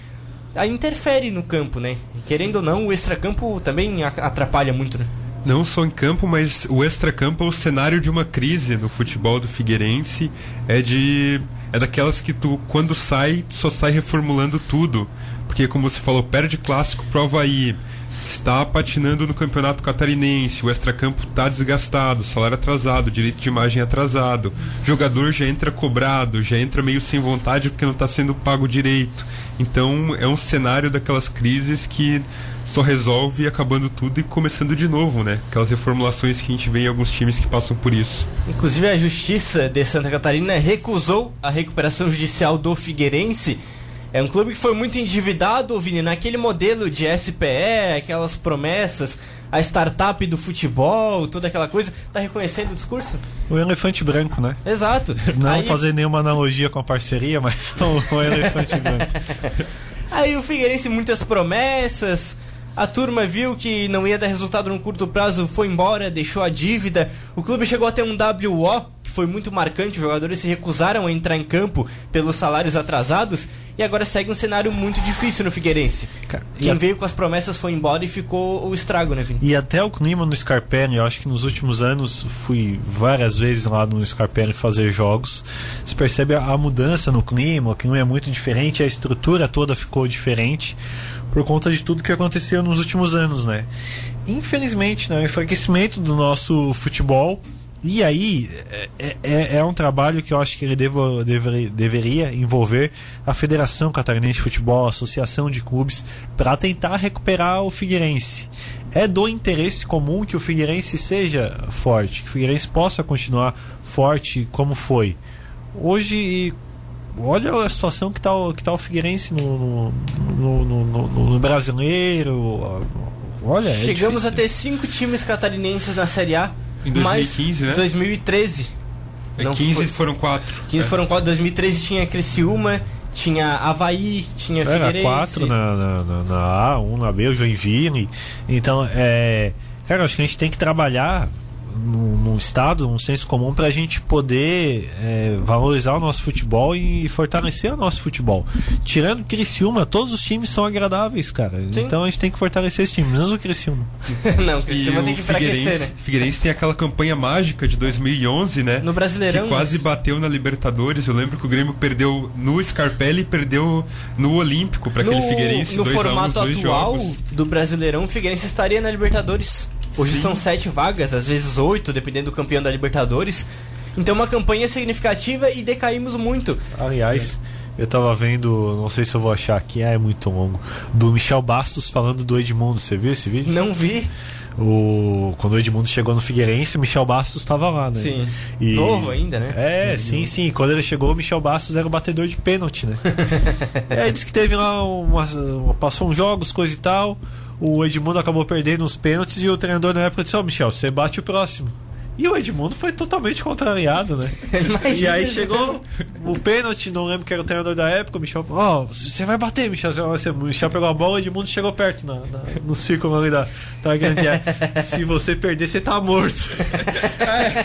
[SPEAKER 2] Aí interfere no campo, né? Querendo ou não, o extracampo também atrapalha muito, né?
[SPEAKER 4] Não só em campo, mas o extracampo é o cenário de uma crise no futebol do Figueirense. É de. É daquelas que tu, quando sai, tu só sai reformulando tudo. Porque, como você falou, perde clássico pro Havaí. Está patinando no campeonato catarinense, o extracampo está desgastado, salário atrasado, direito de imagem atrasado, jogador já entra cobrado, já entra meio sem vontade porque não está sendo pago direito. Então é um cenário daquelas crises que só resolve acabando tudo e começando de novo, né? Aquelas reformulações que a gente vê em alguns times que passam por isso.
[SPEAKER 2] Inclusive a Justiça de Santa Catarina recusou a recuperação judicial do Figueirense. É um clube que foi muito endividado, Vini, naquele modelo de SPE, aquelas promessas, a startup do futebol, toda aquela coisa. Tá reconhecendo o discurso?
[SPEAKER 3] O elefante branco, né?
[SPEAKER 2] Exato.
[SPEAKER 3] Não
[SPEAKER 2] Aí-
[SPEAKER 3] fazer nenhuma analogia com a parceria, mas o, [LAUGHS] o elefante branco.
[SPEAKER 2] Aí o Figueirense muitas promessas. A turma viu que não ia dar resultado no curto prazo, foi embora, deixou a dívida. O clube chegou a ter um WO, que foi muito marcante. Os jogadores se recusaram a entrar em campo pelos salários atrasados. E agora segue um cenário muito difícil no Figueirense.
[SPEAKER 3] Cara,
[SPEAKER 2] Quem
[SPEAKER 3] a-
[SPEAKER 2] veio com as promessas foi embora e ficou o estrago, né, Vini?
[SPEAKER 3] E até o clima no Scarpelli, eu acho que nos últimos anos fui várias vezes lá no Scarpelli fazer jogos. Se percebe a, a mudança no clima, o clima é muito diferente, a estrutura toda ficou diferente por conta de tudo que aconteceu nos últimos anos, né? Infelizmente, né, o enfraquecimento do nosso futebol. E aí, é, é, é um trabalho que eu acho que ele devo, deveria, deveria envolver a Federação Catarinense de Futebol, a Associação de Clubes, para tentar recuperar o Figueirense. É do interesse comum que o Figueirense seja forte, que o Figueirense possa continuar forte como foi. Hoje, olha a situação que está o, que tá o Figueirense no, no, no, no- no- no brasileiro. Olha, é
[SPEAKER 2] Chegamos
[SPEAKER 3] difícil.
[SPEAKER 2] a ter cinco times catarinenses na Série A.
[SPEAKER 4] Em
[SPEAKER 2] mais
[SPEAKER 4] 2015, né?
[SPEAKER 2] 2013.
[SPEAKER 4] É,
[SPEAKER 2] Não
[SPEAKER 4] 15
[SPEAKER 2] foi-
[SPEAKER 4] foram 4.
[SPEAKER 2] 15 foram quatro. 2013 tinha Criciúma, tinha Havaí, tinha
[SPEAKER 3] Era
[SPEAKER 2] Figueirense.
[SPEAKER 3] quatro na, na, na- na A, um na B, o Joinville. Então, é. Cara, acho que a gente tem que trabalhar num, num estado, um senso comum para a gente poder é, valorizar o nosso futebol e fortalecer o nosso futebol. Tirando Criciúma, todos os times são agradáveis, cara.
[SPEAKER 2] Sim.
[SPEAKER 3] Então a gente tem que fortalecer esse time, menos o Criciúma. [LAUGHS]
[SPEAKER 2] não, o
[SPEAKER 4] E
[SPEAKER 2] Criciúma tem
[SPEAKER 4] o
[SPEAKER 2] que enfraquecer,
[SPEAKER 4] Figueirense,
[SPEAKER 2] né?
[SPEAKER 4] Figueirense tem aquela campanha mágica de 2011, né?
[SPEAKER 2] No Brasileirão,
[SPEAKER 4] Que quase
[SPEAKER 2] mas-
[SPEAKER 4] bateu na Libertadores. Eu lembro que o Grêmio perdeu no Scarpelli e perdeu no Olímpico para aquele Figueirense
[SPEAKER 2] no
[SPEAKER 4] 2 a 1
[SPEAKER 2] formato
[SPEAKER 4] os dois
[SPEAKER 2] atual
[SPEAKER 4] jogos.
[SPEAKER 2] do Brasileirão, o Figueirense estaria na Libertadores. Hoje
[SPEAKER 4] Sim.
[SPEAKER 2] são sete vagas, às vezes oito, dependendo do campeão da Libertadores. Então uma campanha significativa e decaímos muito.
[SPEAKER 3] Aliás, eu tava vendo, não sei se eu vou achar aqui, ah, é muito longo, do Michel Bastos falando do Edmundo. Você viu esse vídeo?
[SPEAKER 2] Não vi.
[SPEAKER 3] O, quando o Edmundo chegou no Figueirense, o Michel Bastos estava lá, né?
[SPEAKER 2] Sim.
[SPEAKER 3] E-
[SPEAKER 2] Novo ainda, né?
[SPEAKER 3] É, sim, sim. Quando ele chegou, o Michel Bastos era o batedor de pênalti, né? [LAUGHS] aí disse que teve lá uma, uma- passou uns jogos, coisa e tal. O Edmundo acabou perdendo os pênaltis e o treinador na época disse: Ó, Michel, você bate o próximo. E o Edmundo foi totalmente contrariado, né? [LAUGHS] E aí chegou o pênalti, não lembro quem era o treinador da época, o Michel, ó, você vai bater, Michel. O Michel pegou a bola o Edmundo chegou perto na, na- no círculo ali da, da grande área. [LAUGHS] Se você perder, você tá morto. [LAUGHS]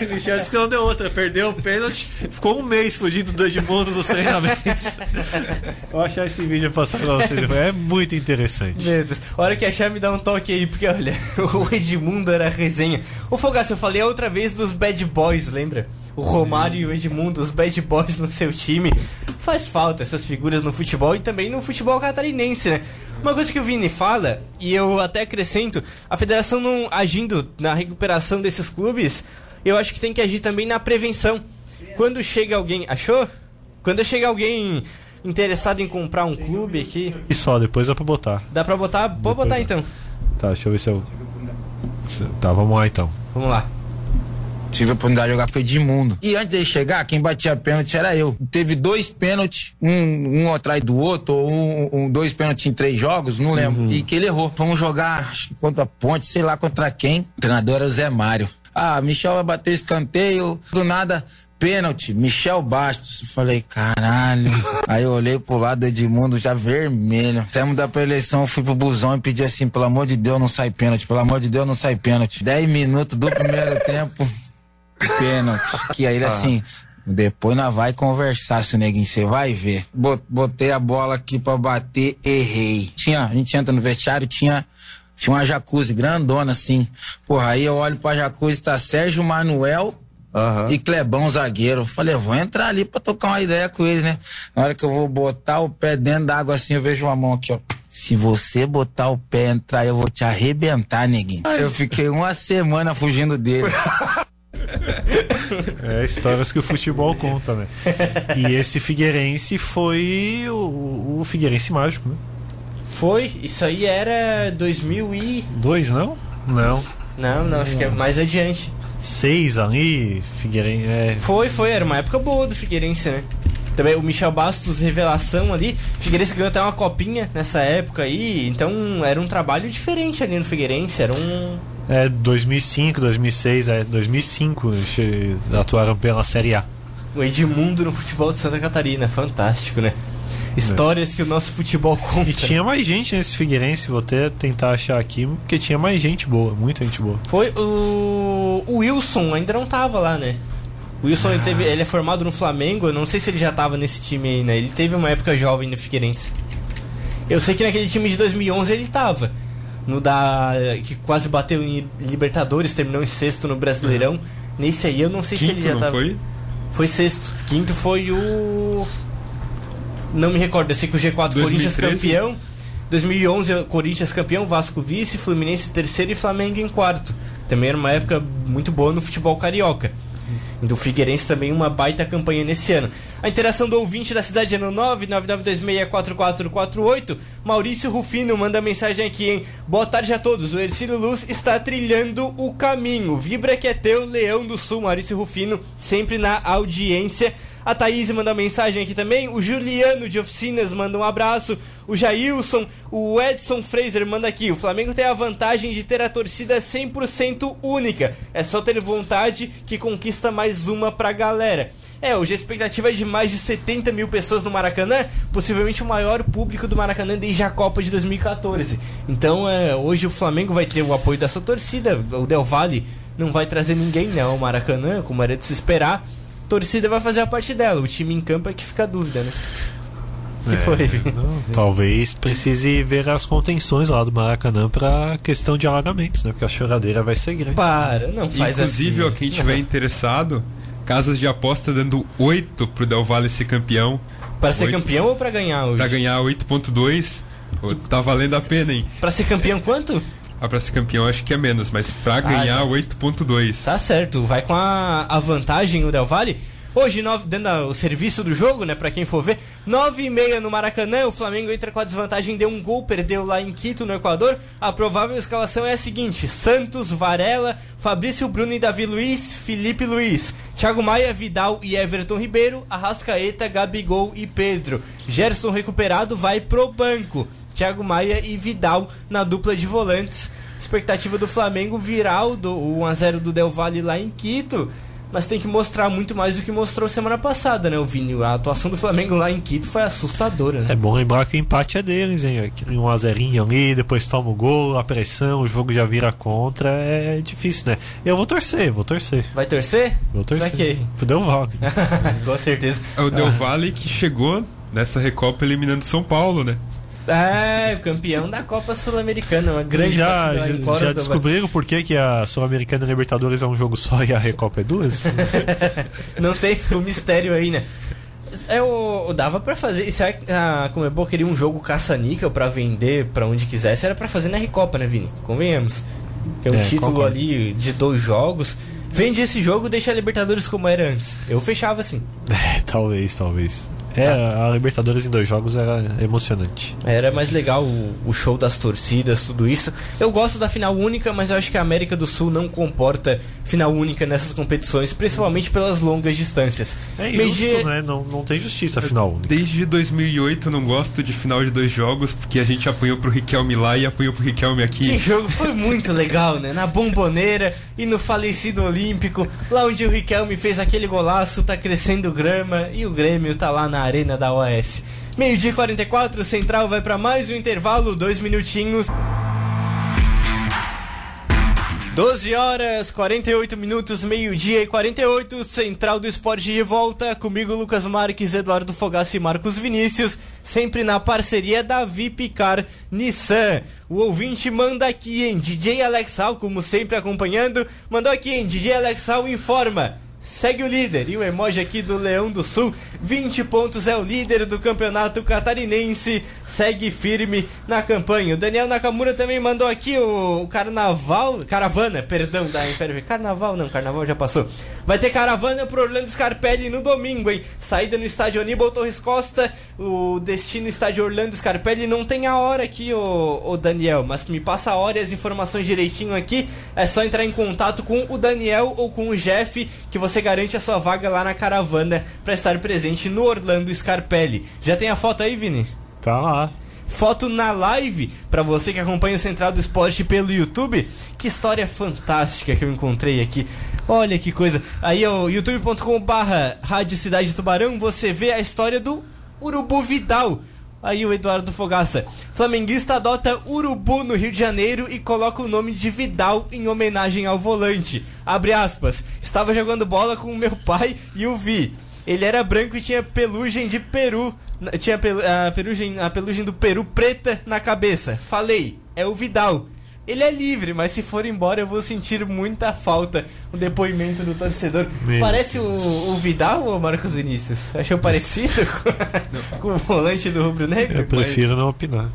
[SPEAKER 3] O Michel disse que não deu outra, perdeu o pênalti, ficou um mês fugindo do Edmundo nos treinamentos. Vou achar esse vídeo passar pra vocês. É muito interessante.
[SPEAKER 2] Meu Deus. A hora que achar, me dá um toque aí, porque olha, o Edmundo era resenha. O Fogaça, eu falei a outra vez dos Bad Boys, lembra? O Romário e o Edmundo, os Bad Boys no seu time. Faz falta essas figuras no futebol e também no futebol catarinense, né? Uma coisa que o Vini fala, e eu até acrescento, a federação não agindo na recuperação desses clubes, eu acho que tem que agir também na prevenção. Quando chega alguém. Achou? Quando chega alguém interessado em comprar um clube aqui.
[SPEAKER 3] E só, depois é pra botar.
[SPEAKER 2] Dá pra botar? Pode botar
[SPEAKER 3] dá.
[SPEAKER 2] então.
[SPEAKER 3] Tá, deixa eu ver se eu. Tá, vamos lá então.
[SPEAKER 2] Vamos lá.
[SPEAKER 5] Tive a oportunidade de jogar com o Edmundo. E antes dele chegar, quem batia pênalti era eu. Teve dois pênaltis, um, um atrás do outro, ou um, um- dois pênaltis em três jogos, não lembro. E que ele errou. Vamos jogar contra a Ponte, sei lá contra quem. O treinador era o Zé Mário. Ah, Michel vai bater escanteio, do nada. Pênalti, Michel Bastos. Falei, caralho. [LAUGHS] Aí eu olhei pro lado do Edmundo já vermelho. Saímos da pré-eleição, eu fui pro busão e pedi assim, pelo amor de Deus, não sai pênalti, pelo amor de Deus, não sai pênalti. Dez minutos do primeiro tempo, pênalti. Que aí ele assim, depois nós vai conversar, seu neguinho, você vai ver. Bot- Botei a bola aqui pra bater, errei. Tinha, a gente entra no vestiário, tinha tinha uma jacuzzi grandona assim. Porra, aí eu olho pra jacuzzi, tá Sérgio Manuel e Clebão zagueiro. Falei, eu vou entrar ali pra tocar uma ideia com eles, né? Na hora que eu vou botar o pé dentro da água assim, eu vejo uma mão aqui, ó. Se você botar o pé e entrar, eu vou te arrebentar, neguinho. Eu fiquei uma semana fugindo dele. [LAUGHS]
[SPEAKER 3] É histórias que o futebol conta, né? E esse Figueirense foi o, o Figueirense mágico, né?
[SPEAKER 2] Foi, isso aí era 2000 e...
[SPEAKER 3] Dois, não? Não.
[SPEAKER 2] Não, não, acho que é mais adiante.
[SPEAKER 3] Seis ali, Figueirense. É,
[SPEAKER 2] Foi, foi, era uma época boa do Figueirense, né? Também o Michel Bastos, revelação ali. Figueirense ganhou até uma copinha nessa época aí. Então era um trabalho diferente ali no Figueirense. Era um.
[SPEAKER 3] É 2005, 2006, é 2005 che- atuaram pela Série A.
[SPEAKER 2] O Edmundo no futebol de Santa Catarina. Fantástico, né? Histórias que o nosso futebol conta.
[SPEAKER 3] E tinha mais gente nesse Figueirense, vou até tentar achar aqui, porque tinha mais gente boa, muita gente boa.
[SPEAKER 2] Foi o. O Wilson ainda não tava lá, né? O Wilson ele, teve, ele é formado no Flamengo, eu não sei se ele já tava nesse time aí, né? Ele teve uma época jovem no Figueirense. Eu sei que naquele time de 2011 ele tava. No da. que quase bateu em Libertadores, terminou em sexto no Brasileirão. Nesse aí eu não sei se ele
[SPEAKER 4] Quinto,
[SPEAKER 2] já
[SPEAKER 4] não
[SPEAKER 2] tava.
[SPEAKER 4] foi?
[SPEAKER 2] Foi sexto. Quinto foi o. Não me recordo, eu sei que o G4 Corinthians
[SPEAKER 4] 2013?
[SPEAKER 2] campeão. 2011 o Corinthians campeão, Vasco vice, Fluminense terceiro e Flamengo em quarto. Também era uma época muito boa no futebol carioca. Do Figueirense também uma baita campanha nesse ano. A interação do ouvinte da cidade é no 999264448. Maurício Rufino manda mensagem aqui, hein? Boa tarde a todos. O Ercílio Luz está trilhando o caminho. Vibra que é teu, Leão do Sul. Maurício Rufino sempre na audiência. A Thaís manda mensagem aqui também. O Juliano de Oficinas manda um abraço. O Jailson, o Edson Fraser manda aqui. O Flamengo tem a vantagem de ter a torcida 100% única. É só ter vontade que conquista mais uma pra galera. É, hoje a expectativa é de mais de 70 mil pessoas no Maracanã, possivelmente o maior público do Maracanã desde a Copa de 2014. Então, é, hoje o Flamengo vai ter o apoio da sua torcida. O Del Valle não vai trazer ninguém não ao Maracanã, como era de se esperar. Torcida vai fazer a parte dela, o time em campo é que fica a dúvida, né? que
[SPEAKER 3] É,
[SPEAKER 2] foi?
[SPEAKER 3] não, talvez precise ver as contenções lá do Maracanã pra questão de alagamentos, né? Porque a choradeira vai ser grande.
[SPEAKER 2] Para, não faz
[SPEAKER 4] Inclusive,
[SPEAKER 2] assim.
[SPEAKER 4] ó, quem tiver interessado, casas de aposta dando 8 pro Del Valle ser campeão.
[SPEAKER 2] Para ser campeão ou para ganhar hoje?
[SPEAKER 4] Pra ganhar 8.2, pô, tá valendo a pena, hein?
[SPEAKER 2] Pra ser campeão quanto?
[SPEAKER 4] Ah, pra ser campeão acho que é menos, mas pra ganhar
[SPEAKER 2] tá.
[SPEAKER 4] 8.2.
[SPEAKER 2] Tá certo, vai com a, a vantagem o Del Valle. Hoje, nove, dando a- o serviço do jogo, né, pra quem for ver, 9 e meia no Maracanã, o Flamengo entra com a desvantagem de um gol, perdeu lá em Quito, no Equador. A provável escalação é a seguinte: Santos, Varela, Fabrício Bruno e Davi Luiz, Felipe Luiz, Thiago Maia, Vidal e Everton Ribeiro, Arrascaeta, Gabigol e Pedro. Gerson recuperado vai pro banco. Thiago Maia e Vidal na dupla de volantes. Expectativa do Flamengo virar o do- o 1x0 do Del Valle lá em Quito. Mas tem que mostrar muito mais do que mostrou semana passada, né, o Vini? A atuação do Flamengo lá em Quito foi assustadora, né?
[SPEAKER 3] É bom lembrar que o empate é deles, hein? Um a zerinho ali, depois toma o gol, a pressão, o jogo já vira contra. É difícil, né? Eu vou torcer, vou torcer.
[SPEAKER 2] Vai torcer?
[SPEAKER 3] Vou torcer.
[SPEAKER 2] Pra quê?
[SPEAKER 3] Pro Del Valle. [LAUGHS]
[SPEAKER 2] com certeza.
[SPEAKER 4] É o Del Valle que chegou nessa Recopa eliminando São Paulo, né?
[SPEAKER 2] É, campeão da Copa Sul-Americana, uma grande
[SPEAKER 3] já já, já descobriram por que, que a Sul-Americana e a Libertadores é um jogo só e a Recopa é duas? [LAUGHS]
[SPEAKER 2] Não tem, um mistério aí, né? O, o- dava pra fazer. Se a, a Comebol queria um jogo caça-níquel pra vender pra onde quisesse, era pra fazer na Recopa, né, Vini? Convenhamos. Que é um
[SPEAKER 3] É,
[SPEAKER 2] título
[SPEAKER 3] concordo.
[SPEAKER 2] ali de dois jogos. Vende esse jogo, deixa a Libertadores como era antes. Eu fechava assim. [LAUGHS]
[SPEAKER 3] é, talvez, talvez. É, a Libertadores em dois jogos era emocionante.
[SPEAKER 2] Era mais legal o, o show das torcidas, tudo isso. Eu gosto da final única, mas eu acho que a América do Sul não comporta final única nessas competições, principalmente pelas longas distâncias.
[SPEAKER 3] É
[SPEAKER 2] Meio-dia-
[SPEAKER 3] injusto, né? Não, não tem justiça final única.
[SPEAKER 4] Desde 2008 eu não gosto de final de dois jogos, porque a gente apanhou pro Riquelme lá e apanhou pro Riquelme
[SPEAKER 2] Que
[SPEAKER 4] aqui.
[SPEAKER 2] jogo foi muito legal, né? Na bomboneira e no falecido Olímpico, lá onde o Riquelme fez aquele golaço, tá crescendo grama e o Grêmio tá lá na arena da OS. Meio-dia e 44, Central vai pra mais um intervalo, dois minutinhos. 12 horas, 48 minutos, meio-dia e 48, Central do Esporte de volta, comigo Lucas Marques, Eduardo Fogassi e Marcos Vinícius, sempre na parceria da Vipcar Nissan. O ouvinte manda aqui, hein, DJ Alexal, como sempre acompanhando, mandou aqui, hein, DJ Alexal informa. Segue o líder e o emoji aqui do Leão do Sul, 20 pontos é o líder do campeonato catarinense, segue firme na campanha. O Daniel Nakamura também mandou aqui o, carnaval, caravana, perdão, da Império. Carnaval não, carnaval já passou. Vai ter caravana pro Orlando Scarpelli no domingo, hein? Saída no estádio Aníbal Torres Costa, o destino estádio Orlando Scarpelli. Não tem a hora aqui, o, o Daniel, mas me passa a hora e as informações direitinho aqui. É só entrar em contato com o Daniel ou com o Jeff, que você garante a sua vaga lá na caravana para estar presente no Orlando Scarpelli. Já tem a foto aí, Vini?
[SPEAKER 3] Tá lá.
[SPEAKER 2] Foto na live para você que acompanha o Central do Esporte pelo YouTube. Que história fantástica que eu encontrei aqui. Olha que coisa. Aí, ó, youtube.com/barra Rádio Cidade de Tubarão, você vê a história do Urubu Vidal. Aí o Eduardo Fogaça. Flamenguista adota Urubu no Rio de Janeiro e coloca o nome de Vidal em homenagem ao volante. Abre aspas. Estava jogando bola com o meu pai e o vi. Ele era branco e tinha pelugem de peru. Tinha a, pelugem, a pelugem do peru preta na cabeça. Falei, é o Vidal. Ele é livre, mas se for embora eu vou sentir muita falta. O depoimento do torcedor.
[SPEAKER 3] Meu
[SPEAKER 2] Parece o, o Vidal ou Marcos Vinícius? Achou parecido com, com o volante do Rubro Negro?
[SPEAKER 3] Eu prefiro não opinar.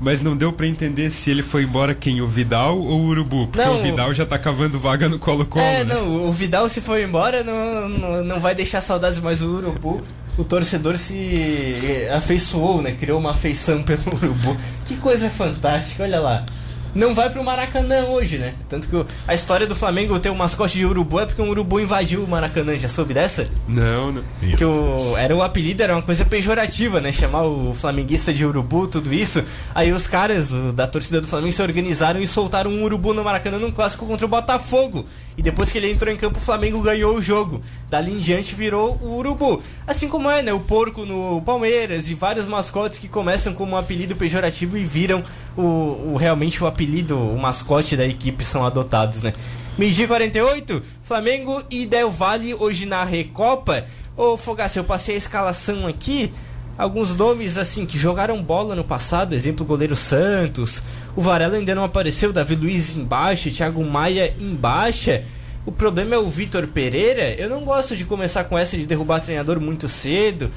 [SPEAKER 4] Mas não deu pra entender se ele foi embora quem, o Vidal ou o Urubu? Porque
[SPEAKER 2] Não,
[SPEAKER 4] o Vidal já tá cavando vaga no Colo-Colo,
[SPEAKER 2] É,
[SPEAKER 4] né?
[SPEAKER 2] não, o Vidal se for embora não, não, não vai deixar saudades mais do Urubu. O torcedor se afeiçoou, né? Criou uma afeição [LAUGHS] pelo Urubu. Que coisa fantástica, olha lá. Não vai pro Maracanã hoje, né? Tanto que a história do Flamengo ter o mascote de urubu é porque um urubu invadiu o Maracanã. Já soube dessa?
[SPEAKER 4] Não, não.
[SPEAKER 2] Que o, era o apelido, era uma coisa pejorativa, né? Chamar o flamenguista de urubu, tudo isso. Aí os caras o, da torcida do Flamengo se organizaram e soltaram um urubu no Maracanã num clássico contra o Botafogo. E depois que ele entrou em campo, o Flamengo ganhou o jogo. Dali em diante virou o urubu. Assim como é, né? O porco no Palmeiras e vários mascotes que começam como um apelido pejorativo e viram o, o realmente o apelido, o mascote da equipe são adotados, né? Meio-dia 48, Flamengo e Del Valle hoje na Recopa. Ô Fogaça, eu passei a escalação aqui. Alguns nomes assim que jogaram bola no passado, exemplo goleiro Santos. O Varela ainda não apareceu, Davi Luiz embaixo, Thiago Maia embaixo. O problema é o Vitor Pereira. Eu não gosto de começar com essa de derrubar treinador muito cedo,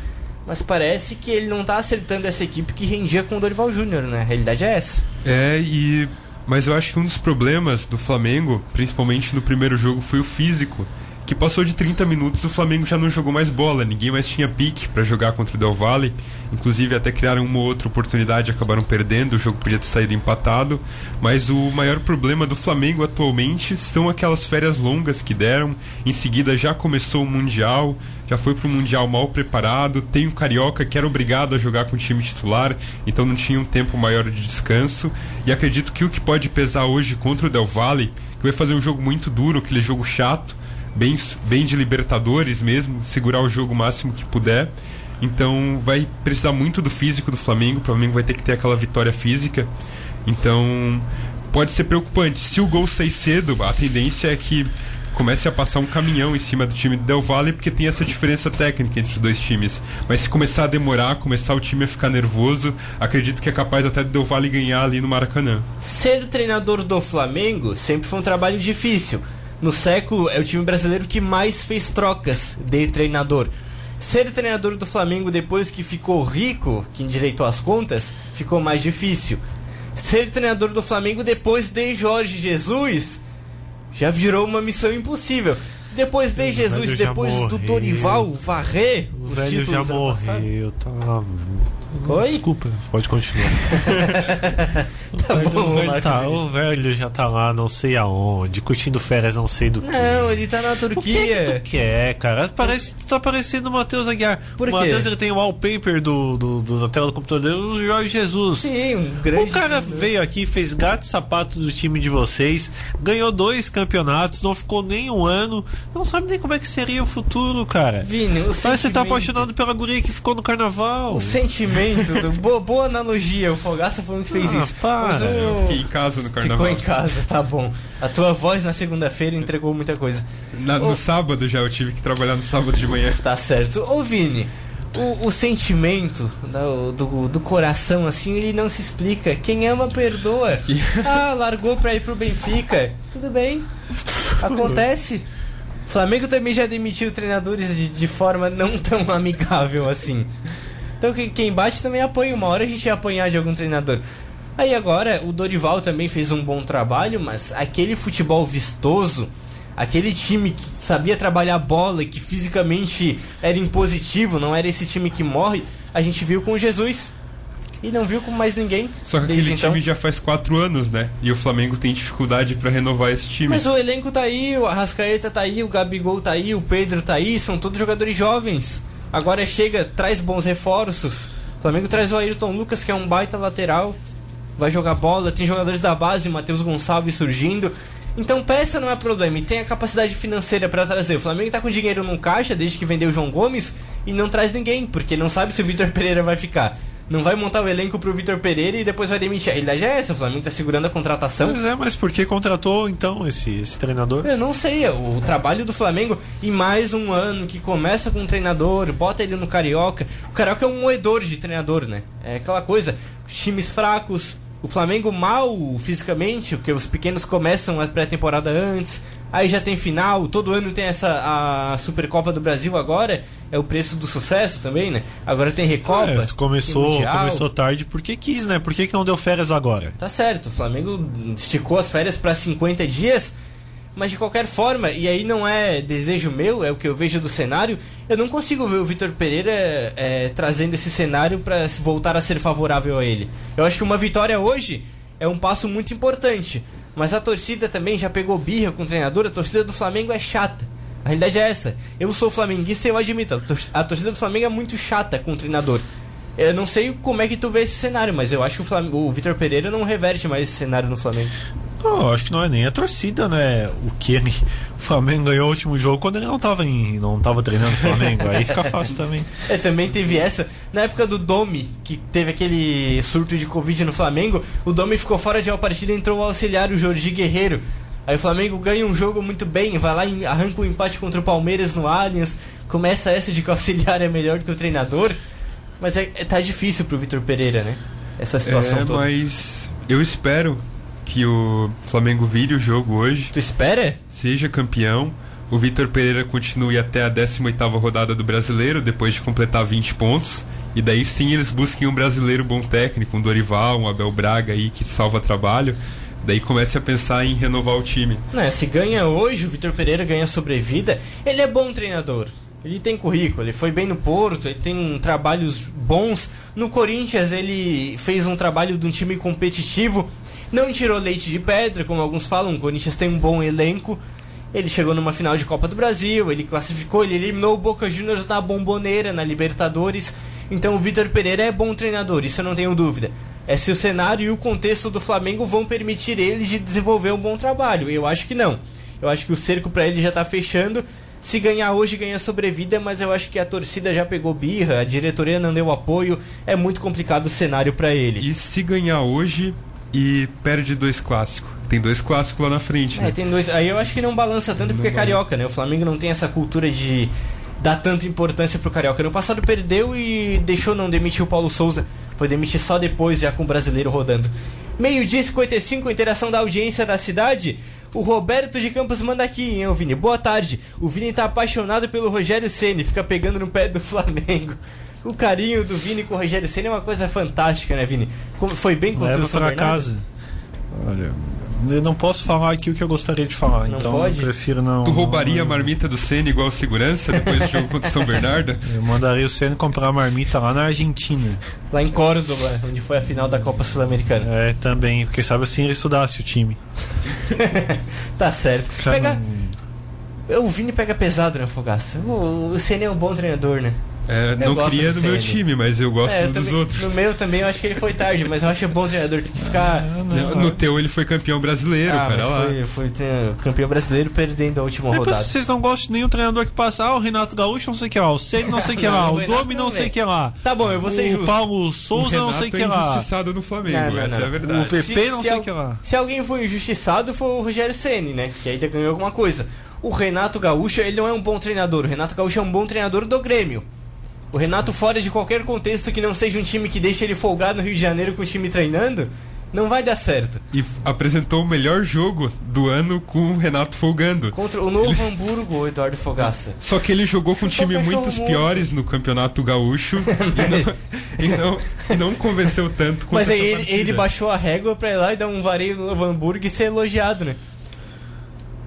[SPEAKER 2] mas parece que ele não tá acertando essa equipe que rendia com o Dorival Júnior, né? A realidade é essa.
[SPEAKER 4] É, e mas eu acho que um dos problemas do Flamengo, principalmente no primeiro jogo, foi o físico. Que passou de 30 minutos, o Flamengo já não jogou mais bola, ninguém mais tinha pique para jogar contra o Del Valle. Inclusive, até criaram uma ou outra oportunidade acabaram perdendo, o jogo podia ter saído empatado. Mas o maior problema do Flamengo atualmente são aquelas férias longas que deram. Em seguida, já começou o Mundial, já foi para o Mundial mal preparado. Tem o Carioca que era obrigado a jogar com o time titular, então não tinha um tempo maior de descanso. E acredito que o que pode pesar hoje contra o Del Valle, que vai fazer um jogo muito duro, aquele jogo chato, bem, bem de Libertadores mesmo, segurar o jogo o máximo que puder. Então vai precisar muito do físico do Flamengo. O Flamengo vai ter que ter aquela vitória física. Então pode ser preocupante. Se o gol sair cedo, a tendência é que comece a passar um caminhão em cima do time do Del Valle, porque tem essa diferença técnica entre os dois times. Mas se começar a demorar, começar o time a ficar nervoso, acredito que é capaz até do Del Valle ganhar ali no Maracanã.
[SPEAKER 2] Ser treinador do Flamengo sempre foi um trabalho difícil. No século, é o time brasileiro que mais fez trocas de treinador. Ser treinador do Flamengo depois que ficou rico, que endireitou as contas, ficou mais difícil. Ser treinador do Flamengo depois de Jorge Jesus já virou uma missão impossível. Depois de Jesus, depois do Dorival varrer
[SPEAKER 3] O
[SPEAKER 2] os
[SPEAKER 3] já
[SPEAKER 2] títulos passado.
[SPEAKER 3] morreu, tá.
[SPEAKER 2] Oi?
[SPEAKER 3] Desculpa, pode continuar. [LAUGHS]
[SPEAKER 2] Tá
[SPEAKER 3] o, velho,
[SPEAKER 2] bom,
[SPEAKER 3] velho tá, o velho já tá lá, não sei aonde, curtindo férias, não sei do que.
[SPEAKER 2] Não, ele tá na
[SPEAKER 3] O que, é que
[SPEAKER 2] Turquia.
[SPEAKER 3] tu quer, cara? Parece, tá parecendo o Matheus Aguiar.
[SPEAKER 2] Por
[SPEAKER 3] o? Matheus ele tem o wallpaper do, do, do- da tela do computador dele, o Jorge Jesus.
[SPEAKER 2] Sim, um grande.
[SPEAKER 3] O cara veio aqui, fez gato e sapato do time de vocês, ganhou dois campeonatos, não ficou nem um ano, não sabe nem como é que seria o futuro, cara.
[SPEAKER 2] Vini, o
[SPEAKER 3] Parece que você tá
[SPEAKER 2] sentimento-
[SPEAKER 3] apaixonado pela guria que ficou no carnaval.
[SPEAKER 2] O sentimento, boa, boa analogia, o Fogaça foi um que fez
[SPEAKER 3] Ah,
[SPEAKER 2] isso.
[SPEAKER 3] para.
[SPEAKER 2] Mas o-
[SPEAKER 4] Eu fiquei em casa no carnaval.
[SPEAKER 2] Ficou em casa, tá bom. A tua voz na segunda-feira entregou muita coisa.
[SPEAKER 4] Na-
[SPEAKER 2] Ô.
[SPEAKER 4] no sábado já, eu tive que trabalhar no sábado de manhã.
[SPEAKER 2] Tá certo. Ô Vini, o, o sentimento do, do, do coração, assim, ele não se explica. Quem ama, perdoa. [LAUGHS] Ah, largou pra ir pro Benfica. Tudo bem. [LAUGHS] Acontece. O Flamengo também já demitiu treinadores de, de forma não tão amigável assim. Então quem, bate também apanha. Uma hora a gente ia apanhar de algum treinador. Aí agora, o Dorival também fez um bom trabalho, mas aquele futebol vistoso, aquele time que sabia trabalhar bola e que fisicamente era impositivo, não era esse time que morre, a gente viu com Jesus. E não viu com mais ninguém.
[SPEAKER 4] Só que aquele
[SPEAKER 2] então.
[SPEAKER 4] time já faz quatro anos, né? E o Flamengo tem dificuldade pra renovar esse time.
[SPEAKER 2] Mas o elenco tá aí, o Arrascaeta tá aí, o Gabigol tá aí, o Pedro tá aí, são todos jogadores jovens. Agora chega, traz bons reforços. O Flamengo traz o Ayrton Lucas, que é um baita lateral. Vai jogar bola, tem jogadores da base, Matheus Gonçalves surgindo. Então peça não é problema, e tem a capacidade financeira pra trazer. O Flamengo tá com dinheiro no caixa desde que vendeu o João Gomes e não traz ninguém, porque não sabe se o Vitor Pereira vai ficar. Não vai montar o elenco pro Vitor Pereira e depois vai demitir. A realidade é essa, o Flamengo tá segurando a contratação.
[SPEAKER 3] Pois é, mas por que contratou então esse, esse treinador?
[SPEAKER 2] Eu não sei, o trabalho do Flamengo em mais um ano que começa com um treinador, bota ele no Carioca. O Carioca é um moedor de treinador, né? É aquela coisa, times fracos, o Flamengo mal fisicamente, porque os pequenos começam a pré-temporada antes, aí já tem final, todo ano tem essa a Supercopa do Brasil agora, é o preço do sucesso também, né? Agora tem Recopa.
[SPEAKER 3] É, começou, começou tarde porque quis, né? Por que, que não deu férias agora?
[SPEAKER 2] Tá certo, o Flamengo esticou as férias para 50 dias, mas de qualquer forma, e aí não é desejo meu, é o que eu vejo do cenário, eu não consigo ver o Vitor Pereira é, trazendo esse cenário para voltar a ser favorável a ele. Eu acho que uma vitória hoje é um passo muito importante, mas a torcida também já pegou birra com o treinador, a torcida do Flamengo é chata. A realidade é essa. Eu sou flamenguista e eu admito, a tor- a torcida do Flamengo é muito chata com o treinador. Eu não sei como é que tu vê esse cenário, mas eu acho que o, Flam- o Vitor Pereira não reverte mais esse cenário no Flamengo.
[SPEAKER 3] Não, acho que não é nem a torcida, né? O que ele, o Flamengo ganhou o último jogo quando ele não tava, em, não tava treinando o Flamengo. Aí fica fácil também. [LAUGHS]
[SPEAKER 2] É, também teve essa. Na época do Domi, que teve aquele surto de Covid no Flamengo, o Domi ficou fora de uma partida e entrou o auxiliar, o Jordi Guerreiro. Aí o Flamengo ganha um jogo muito bem, vai lá e arranca um empate contra o Palmeiras no Allianz. Começa essa de que o auxiliar é melhor que o treinador. Mas é, é tá difícil pro Vitor Pereira, né? Essa situação
[SPEAKER 4] é,
[SPEAKER 2] toda.
[SPEAKER 4] mas eu espero que o Flamengo vire o jogo hoje,
[SPEAKER 2] Tu espera?
[SPEAKER 4] seja campeão. O Vitor Pereira continue até a 18ª rodada do Brasileiro, depois de completar 20 pontos. E daí sim eles busquem um brasileiro bom técnico, um Dorival, um Abel Braga aí que salva trabalho. Daí comece a pensar em renovar o time.
[SPEAKER 2] Não, é, se ganha hoje, o Vitor Pereira ganha sobrevida, ele é bom treinador. Ele tem currículo, ele foi bem no Porto, ele tem trabalhos bons. No Corinthians ele fez um trabalho de um time competitivo. Não tirou leite de pedra, como alguns falam, o Corinthians tem um bom elenco. Ele chegou numa final de Copa do Brasil, ele classificou, ele eliminou o Boca Juniors na bomboneira, na Libertadores. Então o Vitor Pereira é bom treinador, isso eu não tenho dúvida. É se o cenário e o contexto do Flamengo vão permitir ele de desenvolver um bom trabalho. Eu acho que não. Eu acho que o cerco para ele já tá fechando. Se ganhar hoje, ganha sobrevida, mas eu acho que a torcida já pegou birra, a diretoria não deu apoio. É muito complicado o cenário para ele.
[SPEAKER 4] E se ganhar hoje e perde dois clássicos? Tem dois clássicos lá na frente,
[SPEAKER 2] É,
[SPEAKER 4] né?
[SPEAKER 2] tem dois. Aí eu acho que não balança tanto porque é carioca, né? O Flamengo não tem essa cultura de dar tanta importância pro carioca. No passado perdeu e deixou não demitir o Paulo Souza. Foi demitir só depois, já com o brasileiro rodando. Meio-dia e 55, interação da audiência da cidade. O Roberto de Campos manda aqui, hein, Vini? Boa tarde. O Vini tá apaixonado pelo Rogério Ceni, fica pegando no pé do [LAUGHS] Flamengo. O carinho do Vini com o Rogério Ceni é uma coisa fantástica, né, Vini? Como foi bem contra
[SPEAKER 3] Leva
[SPEAKER 2] o São
[SPEAKER 3] pra
[SPEAKER 2] Bernardo?
[SPEAKER 3] casa. Olha, eu não posso falar aqui o que eu gostaria de falar,
[SPEAKER 2] Não
[SPEAKER 3] então
[SPEAKER 2] pode?
[SPEAKER 3] eu prefiro não.
[SPEAKER 4] Tu roubaria a
[SPEAKER 3] não-
[SPEAKER 4] marmita do Senna igual segurança depois do jogo contra o São Bernardo? [LAUGHS]
[SPEAKER 3] Eu mandaria o Senna comprar a marmita lá na Argentina.
[SPEAKER 2] Lá em Córdoba, onde foi a final da Copa Sul-Americana.
[SPEAKER 3] É, também, porque sabe assim ele estudasse o time. [LAUGHS]
[SPEAKER 2] Tá certo. Pega...
[SPEAKER 3] não-
[SPEAKER 2] O Vini pega pesado, né, Fogaça? O, o Ceni é um bom treinador, né?
[SPEAKER 4] É, não queria
[SPEAKER 2] do
[SPEAKER 4] do meu
[SPEAKER 2] Ceni.
[SPEAKER 4] time, mas eu gosto
[SPEAKER 2] É, eu
[SPEAKER 4] dos
[SPEAKER 2] também-
[SPEAKER 4] outros.
[SPEAKER 2] No meu também eu acho que ele foi tarde, mas eu acho bom treinador. Tem que ficar.
[SPEAKER 4] No, no teu ele foi campeão brasileiro,
[SPEAKER 2] Ah,
[SPEAKER 4] cara
[SPEAKER 2] mas
[SPEAKER 4] lá.
[SPEAKER 2] foi, foi campeão brasileiro perdendo a última
[SPEAKER 3] Depois
[SPEAKER 2] rodada.
[SPEAKER 3] vocês não gostam de nenhum treinador que passa, ah, o Renato Gaúcho não sei o que lá, o Senna não sei o que lá,
[SPEAKER 2] Não, o
[SPEAKER 3] o Domi não sei o que lá.
[SPEAKER 2] Tá bom, eu vou ser
[SPEAKER 3] o
[SPEAKER 2] justo.
[SPEAKER 3] Paulo
[SPEAKER 4] O
[SPEAKER 3] Souza não sei o
[SPEAKER 4] Renato
[SPEAKER 3] que
[SPEAKER 4] é
[SPEAKER 3] lá.
[SPEAKER 4] injustiçado no Flamengo,
[SPEAKER 2] Não, não,
[SPEAKER 4] essa
[SPEAKER 2] não.
[SPEAKER 4] é a verdade.
[SPEAKER 3] O VP não sei
[SPEAKER 2] al-
[SPEAKER 3] o que lá.
[SPEAKER 2] se alguém foi injustiçado, foi o Rogério Ceni, né? Que ainda ganhou alguma coisa. O Renato Gaúcho, ele não é um bom treinador. O Renato Gaúcho é um bom treinador do Grêmio. O Renato, fora de qualquer contexto que não seja um time que deixe ele folgado no Rio de Janeiro com o time treinando, não vai dar certo.
[SPEAKER 4] E apresentou o melhor jogo do ano com o Renato folgando.
[SPEAKER 2] Contra o Novo Hamburgo, o Eduardo Fogaça.
[SPEAKER 4] Só que ele jogou com um time muitos
[SPEAKER 2] morto.
[SPEAKER 4] piores no Campeonato Gaúcho [LAUGHS] e, não, e, não, e não convenceu tanto
[SPEAKER 2] Mas aí ele, ele baixou a régua pra ir lá e dar um vareio no Novo Hamburgo e ser elogiado, né?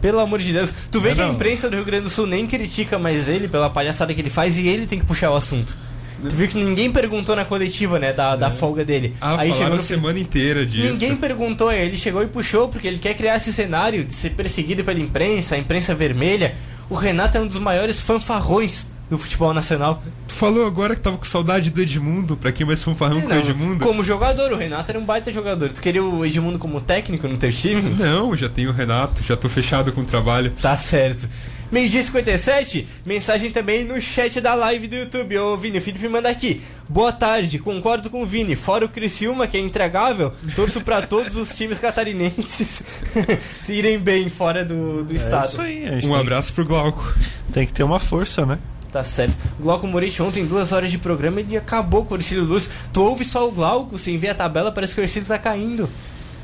[SPEAKER 2] Pelo amor de Deus. Tu vê
[SPEAKER 3] Mas
[SPEAKER 2] que a
[SPEAKER 3] não.
[SPEAKER 2] imprensa do Rio Grande do Sul nem critica mais ele pela palhaçada que ele faz e ele tem que puxar o assunto. Tu viu que ninguém perguntou na coletiva, né, da, da folga dele.
[SPEAKER 4] Ah,
[SPEAKER 2] aí
[SPEAKER 4] falaram a semana inteira disso.
[SPEAKER 2] Ninguém perguntou, ele chegou e puxou, porque ele quer criar esse cenário de ser perseguido pela imprensa, a imprensa vermelha. O Renato é um dos maiores fanfarrões do futebol nacional.
[SPEAKER 4] Tu falou agora que tava com saudade do Edmundo, pra quem mais fanfarrão com o Edmundo?
[SPEAKER 2] como jogador, o Renato era um baita jogador. Tu queria o Edmundo como técnico no teu time?
[SPEAKER 4] Não, já tenho o Renato, já tô fechado com o trabalho.
[SPEAKER 2] Tá certo. Meio-dia e 57, mensagem também no chat da live do YouTube. Ô Vini, o Felipe manda aqui. Boa tarde, concordo com o Vini. Fora o Criciúma, que é intragável, torço pra todos os times catarinenses [LAUGHS] se irem bem fora do, do
[SPEAKER 3] É
[SPEAKER 2] estado.
[SPEAKER 3] isso aí, a gente
[SPEAKER 4] Um
[SPEAKER 3] tem,
[SPEAKER 4] abraço pro Glauco.
[SPEAKER 3] tem que ter uma força, né?
[SPEAKER 2] Tá certo. O Glauco Moretti ontem, duas horas de programa, ele acabou com o Ercílio Luz. Tu ouve só o Glauco, sem ver a tabela, parece que o Ercílio tá caindo.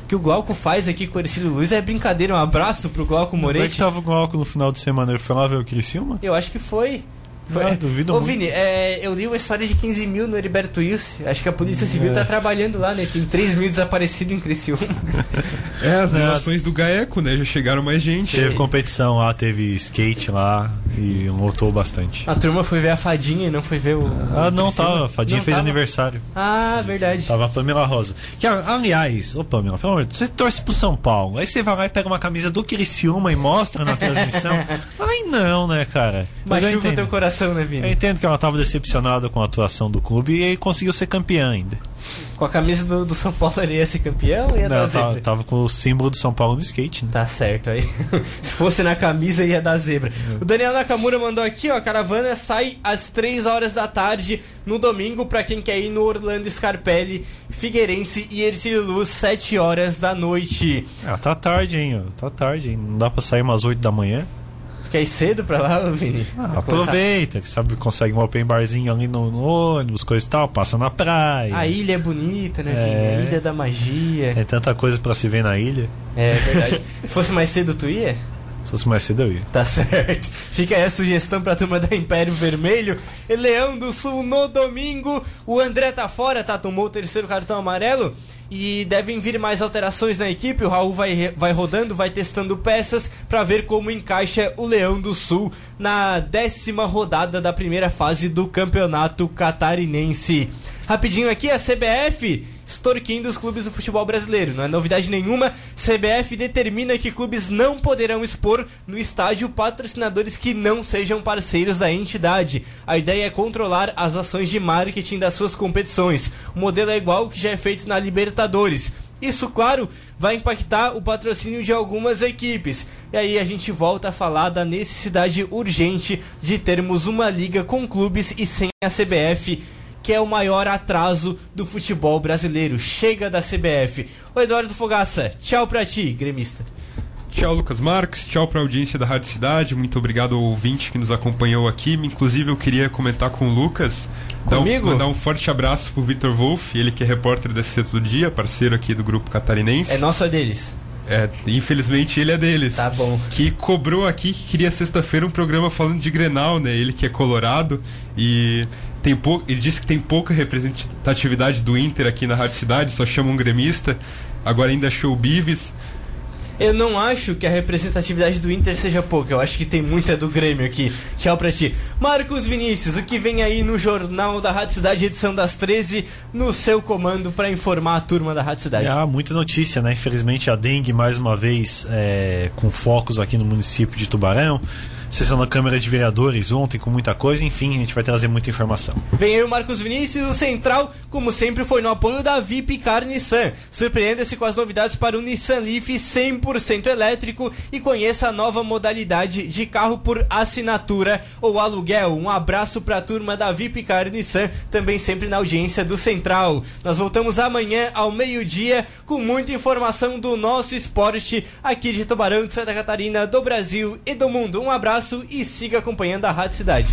[SPEAKER 2] O que o Glauco faz aqui com o Ercílio Luz é brincadeira. Um abraço pro Glauco
[SPEAKER 3] Como é que
[SPEAKER 2] Moretti.
[SPEAKER 3] tava o Glauco no final de semana? Ele foi lá ver o Criciúma?
[SPEAKER 2] Eu acho que foi. Foi.
[SPEAKER 3] Ah, duvido
[SPEAKER 2] Ô,
[SPEAKER 3] muito.
[SPEAKER 2] Vini, é, eu li uma história de 15 mil no Heriberto Wilson. Acho que a Polícia Civil
[SPEAKER 3] É.
[SPEAKER 2] tá trabalhando lá, né? Tem 3 mil desaparecidos em Criciúma.
[SPEAKER 4] É, as delações do Gaeco, né? Já chegaram mais gente.
[SPEAKER 3] Teve competição lá, teve skate lá e lotou bastante.
[SPEAKER 2] A turma foi ver a fadinha e não foi ver o.
[SPEAKER 3] Ah,
[SPEAKER 2] o
[SPEAKER 3] não
[SPEAKER 2] Criciúma.
[SPEAKER 3] tava. Fadinha
[SPEAKER 2] Não
[SPEAKER 3] fez
[SPEAKER 2] tava?
[SPEAKER 3] aniversário.
[SPEAKER 2] Ah, verdade.
[SPEAKER 3] Tava a Pamela Rosa. Que, aliás, ô Pamela, pelo amor de Deus, você torce pro São Paulo. Aí você vai lá e pega uma camisa do Criciúma e mostra na transmissão. [LAUGHS] Ai não, né, cara? Mas eu
[SPEAKER 2] Machuca o
[SPEAKER 3] entendo.
[SPEAKER 2] teu coração, né,
[SPEAKER 3] Eu
[SPEAKER 2] Vini?
[SPEAKER 3] entendo que ela tava decepcionada com a atuação do clube e conseguiu ser campeã ainda.
[SPEAKER 2] Com a camisa do, do São Paulo ele ia ser campeão ou ia dar
[SPEAKER 3] Não, tava,
[SPEAKER 2] zebra?
[SPEAKER 3] tava com o símbolo do São Paulo no skate, né?
[SPEAKER 2] Tá certo aí. [LAUGHS] Se fosse na camisa ia dar zebra. O Daniel Nakamura mandou aqui, ó, a caravana sai às 3 horas da tarde no domingo pra quem quer ir no Orlando Scarpelli, Figueirense e Ercílio Luz, 7 horas da noite.
[SPEAKER 3] Ah, tá tarde, hein? ó, Tá tarde, hein? Não dá pra sair umas 8 da manhã.
[SPEAKER 2] Quer ir cedo pra lá, Vini?
[SPEAKER 3] Ah, aproveita, que sabe, consegue um open barzinho ali no, no ônibus, coisa e tal, passa na praia.
[SPEAKER 2] A ilha é bonita, né,
[SPEAKER 3] É.
[SPEAKER 2] Vini? A ilha da magia.
[SPEAKER 3] Tem tanta coisa pra se ver na ilha.
[SPEAKER 2] É verdade. Se fosse mais cedo, tu ia?
[SPEAKER 3] Se fosse mais cedo eu ia.
[SPEAKER 2] Tá [LAUGHS] certo. Fica aí a sugestão pra turma da Império Vermelho. Leão do Sul no domingo. O André tá fora, tá? Tomou o terceiro cartão amarelo. E devem vir mais alterações na equipe. O Raul vai, vai rodando, vai testando peças pra ver como encaixa o Leão do Sul na décima rodada da primeira fase do Campeonato Catarinense. Rapidinho aqui, a CBF extorquindo os clubes do futebol brasileiro. Não é novidade nenhuma, CBF determina que clubes não poderão expor no estádio patrocinadores que não sejam parceiros da entidade. A ideia é controlar as ações de marketing das suas competições. O modelo é igual ao que já é feito na Libertadores. Isso, claro, vai impactar o patrocínio de algumas equipes. E aí a gente volta a falar da necessidade urgente de termos uma liga com clubes e sem a CBF que é o maior atraso do futebol brasileiro. Chega da CBF. O Eduardo Fogaça, tchau pra ti, gremista.
[SPEAKER 4] Tchau, Lucas Marques. Tchau para a audiência da Rádio Cidade. Muito obrigado ao ouvinte que nos acompanhou aqui. Inclusive, eu queria comentar com o Lucas. dar um-
[SPEAKER 2] Comigo?
[SPEAKER 4] mandar um forte abraço pro Vitor Wolff, ele que é repórter da SC Todo Dia, parceiro aqui do Grupo Catarinense.
[SPEAKER 2] É nosso ou é deles?
[SPEAKER 4] É, infelizmente ele é deles.
[SPEAKER 2] Tá bom.
[SPEAKER 4] Que cobrou aqui que queria sexta-feira um programa falando de Grenal, né? Ele que é colorado e tem pou... ele disse que tem pouca representatividade do Inter aqui na Rádio Cidade, só chama um gremista. Agora ainda show Bives.
[SPEAKER 2] Eu não acho que a representatividade do Inter seja pouca. Eu acho que tem muita do Grêmio aqui. Tchau pra ti. Marcos Vinícius, o que vem aí no Jornal da Rádio Cidade, edição das 13, no seu comando pra informar a turma da Rádio Cidade.
[SPEAKER 3] Ah, muita notícia, né? Infelizmente a dengue mais uma vez é, com focos aqui no município de Tubarão. Sessão da Câmara de Vereadores ontem com muita coisa, enfim, a gente vai trazer muita informação.
[SPEAKER 2] Vem o Marcos Vinícius, o Central, como sempre, foi no apoio da VIP Car Nissan. Surpreenda-se com as novidades para o Nissan Leaf 100% elétrico e conheça a nova modalidade de carro por assinatura ou aluguel. Um abraço para a turma da VIP Car Nissan, também sempre na audiência do Central. Nós voltamos amanhã ao meio-dia com muita informação do nosso esporte aqui de Tubarão, de Santa Catarina, do Brasil e do mundo. Um abraço e siga acompanhando a Rádio Cidade.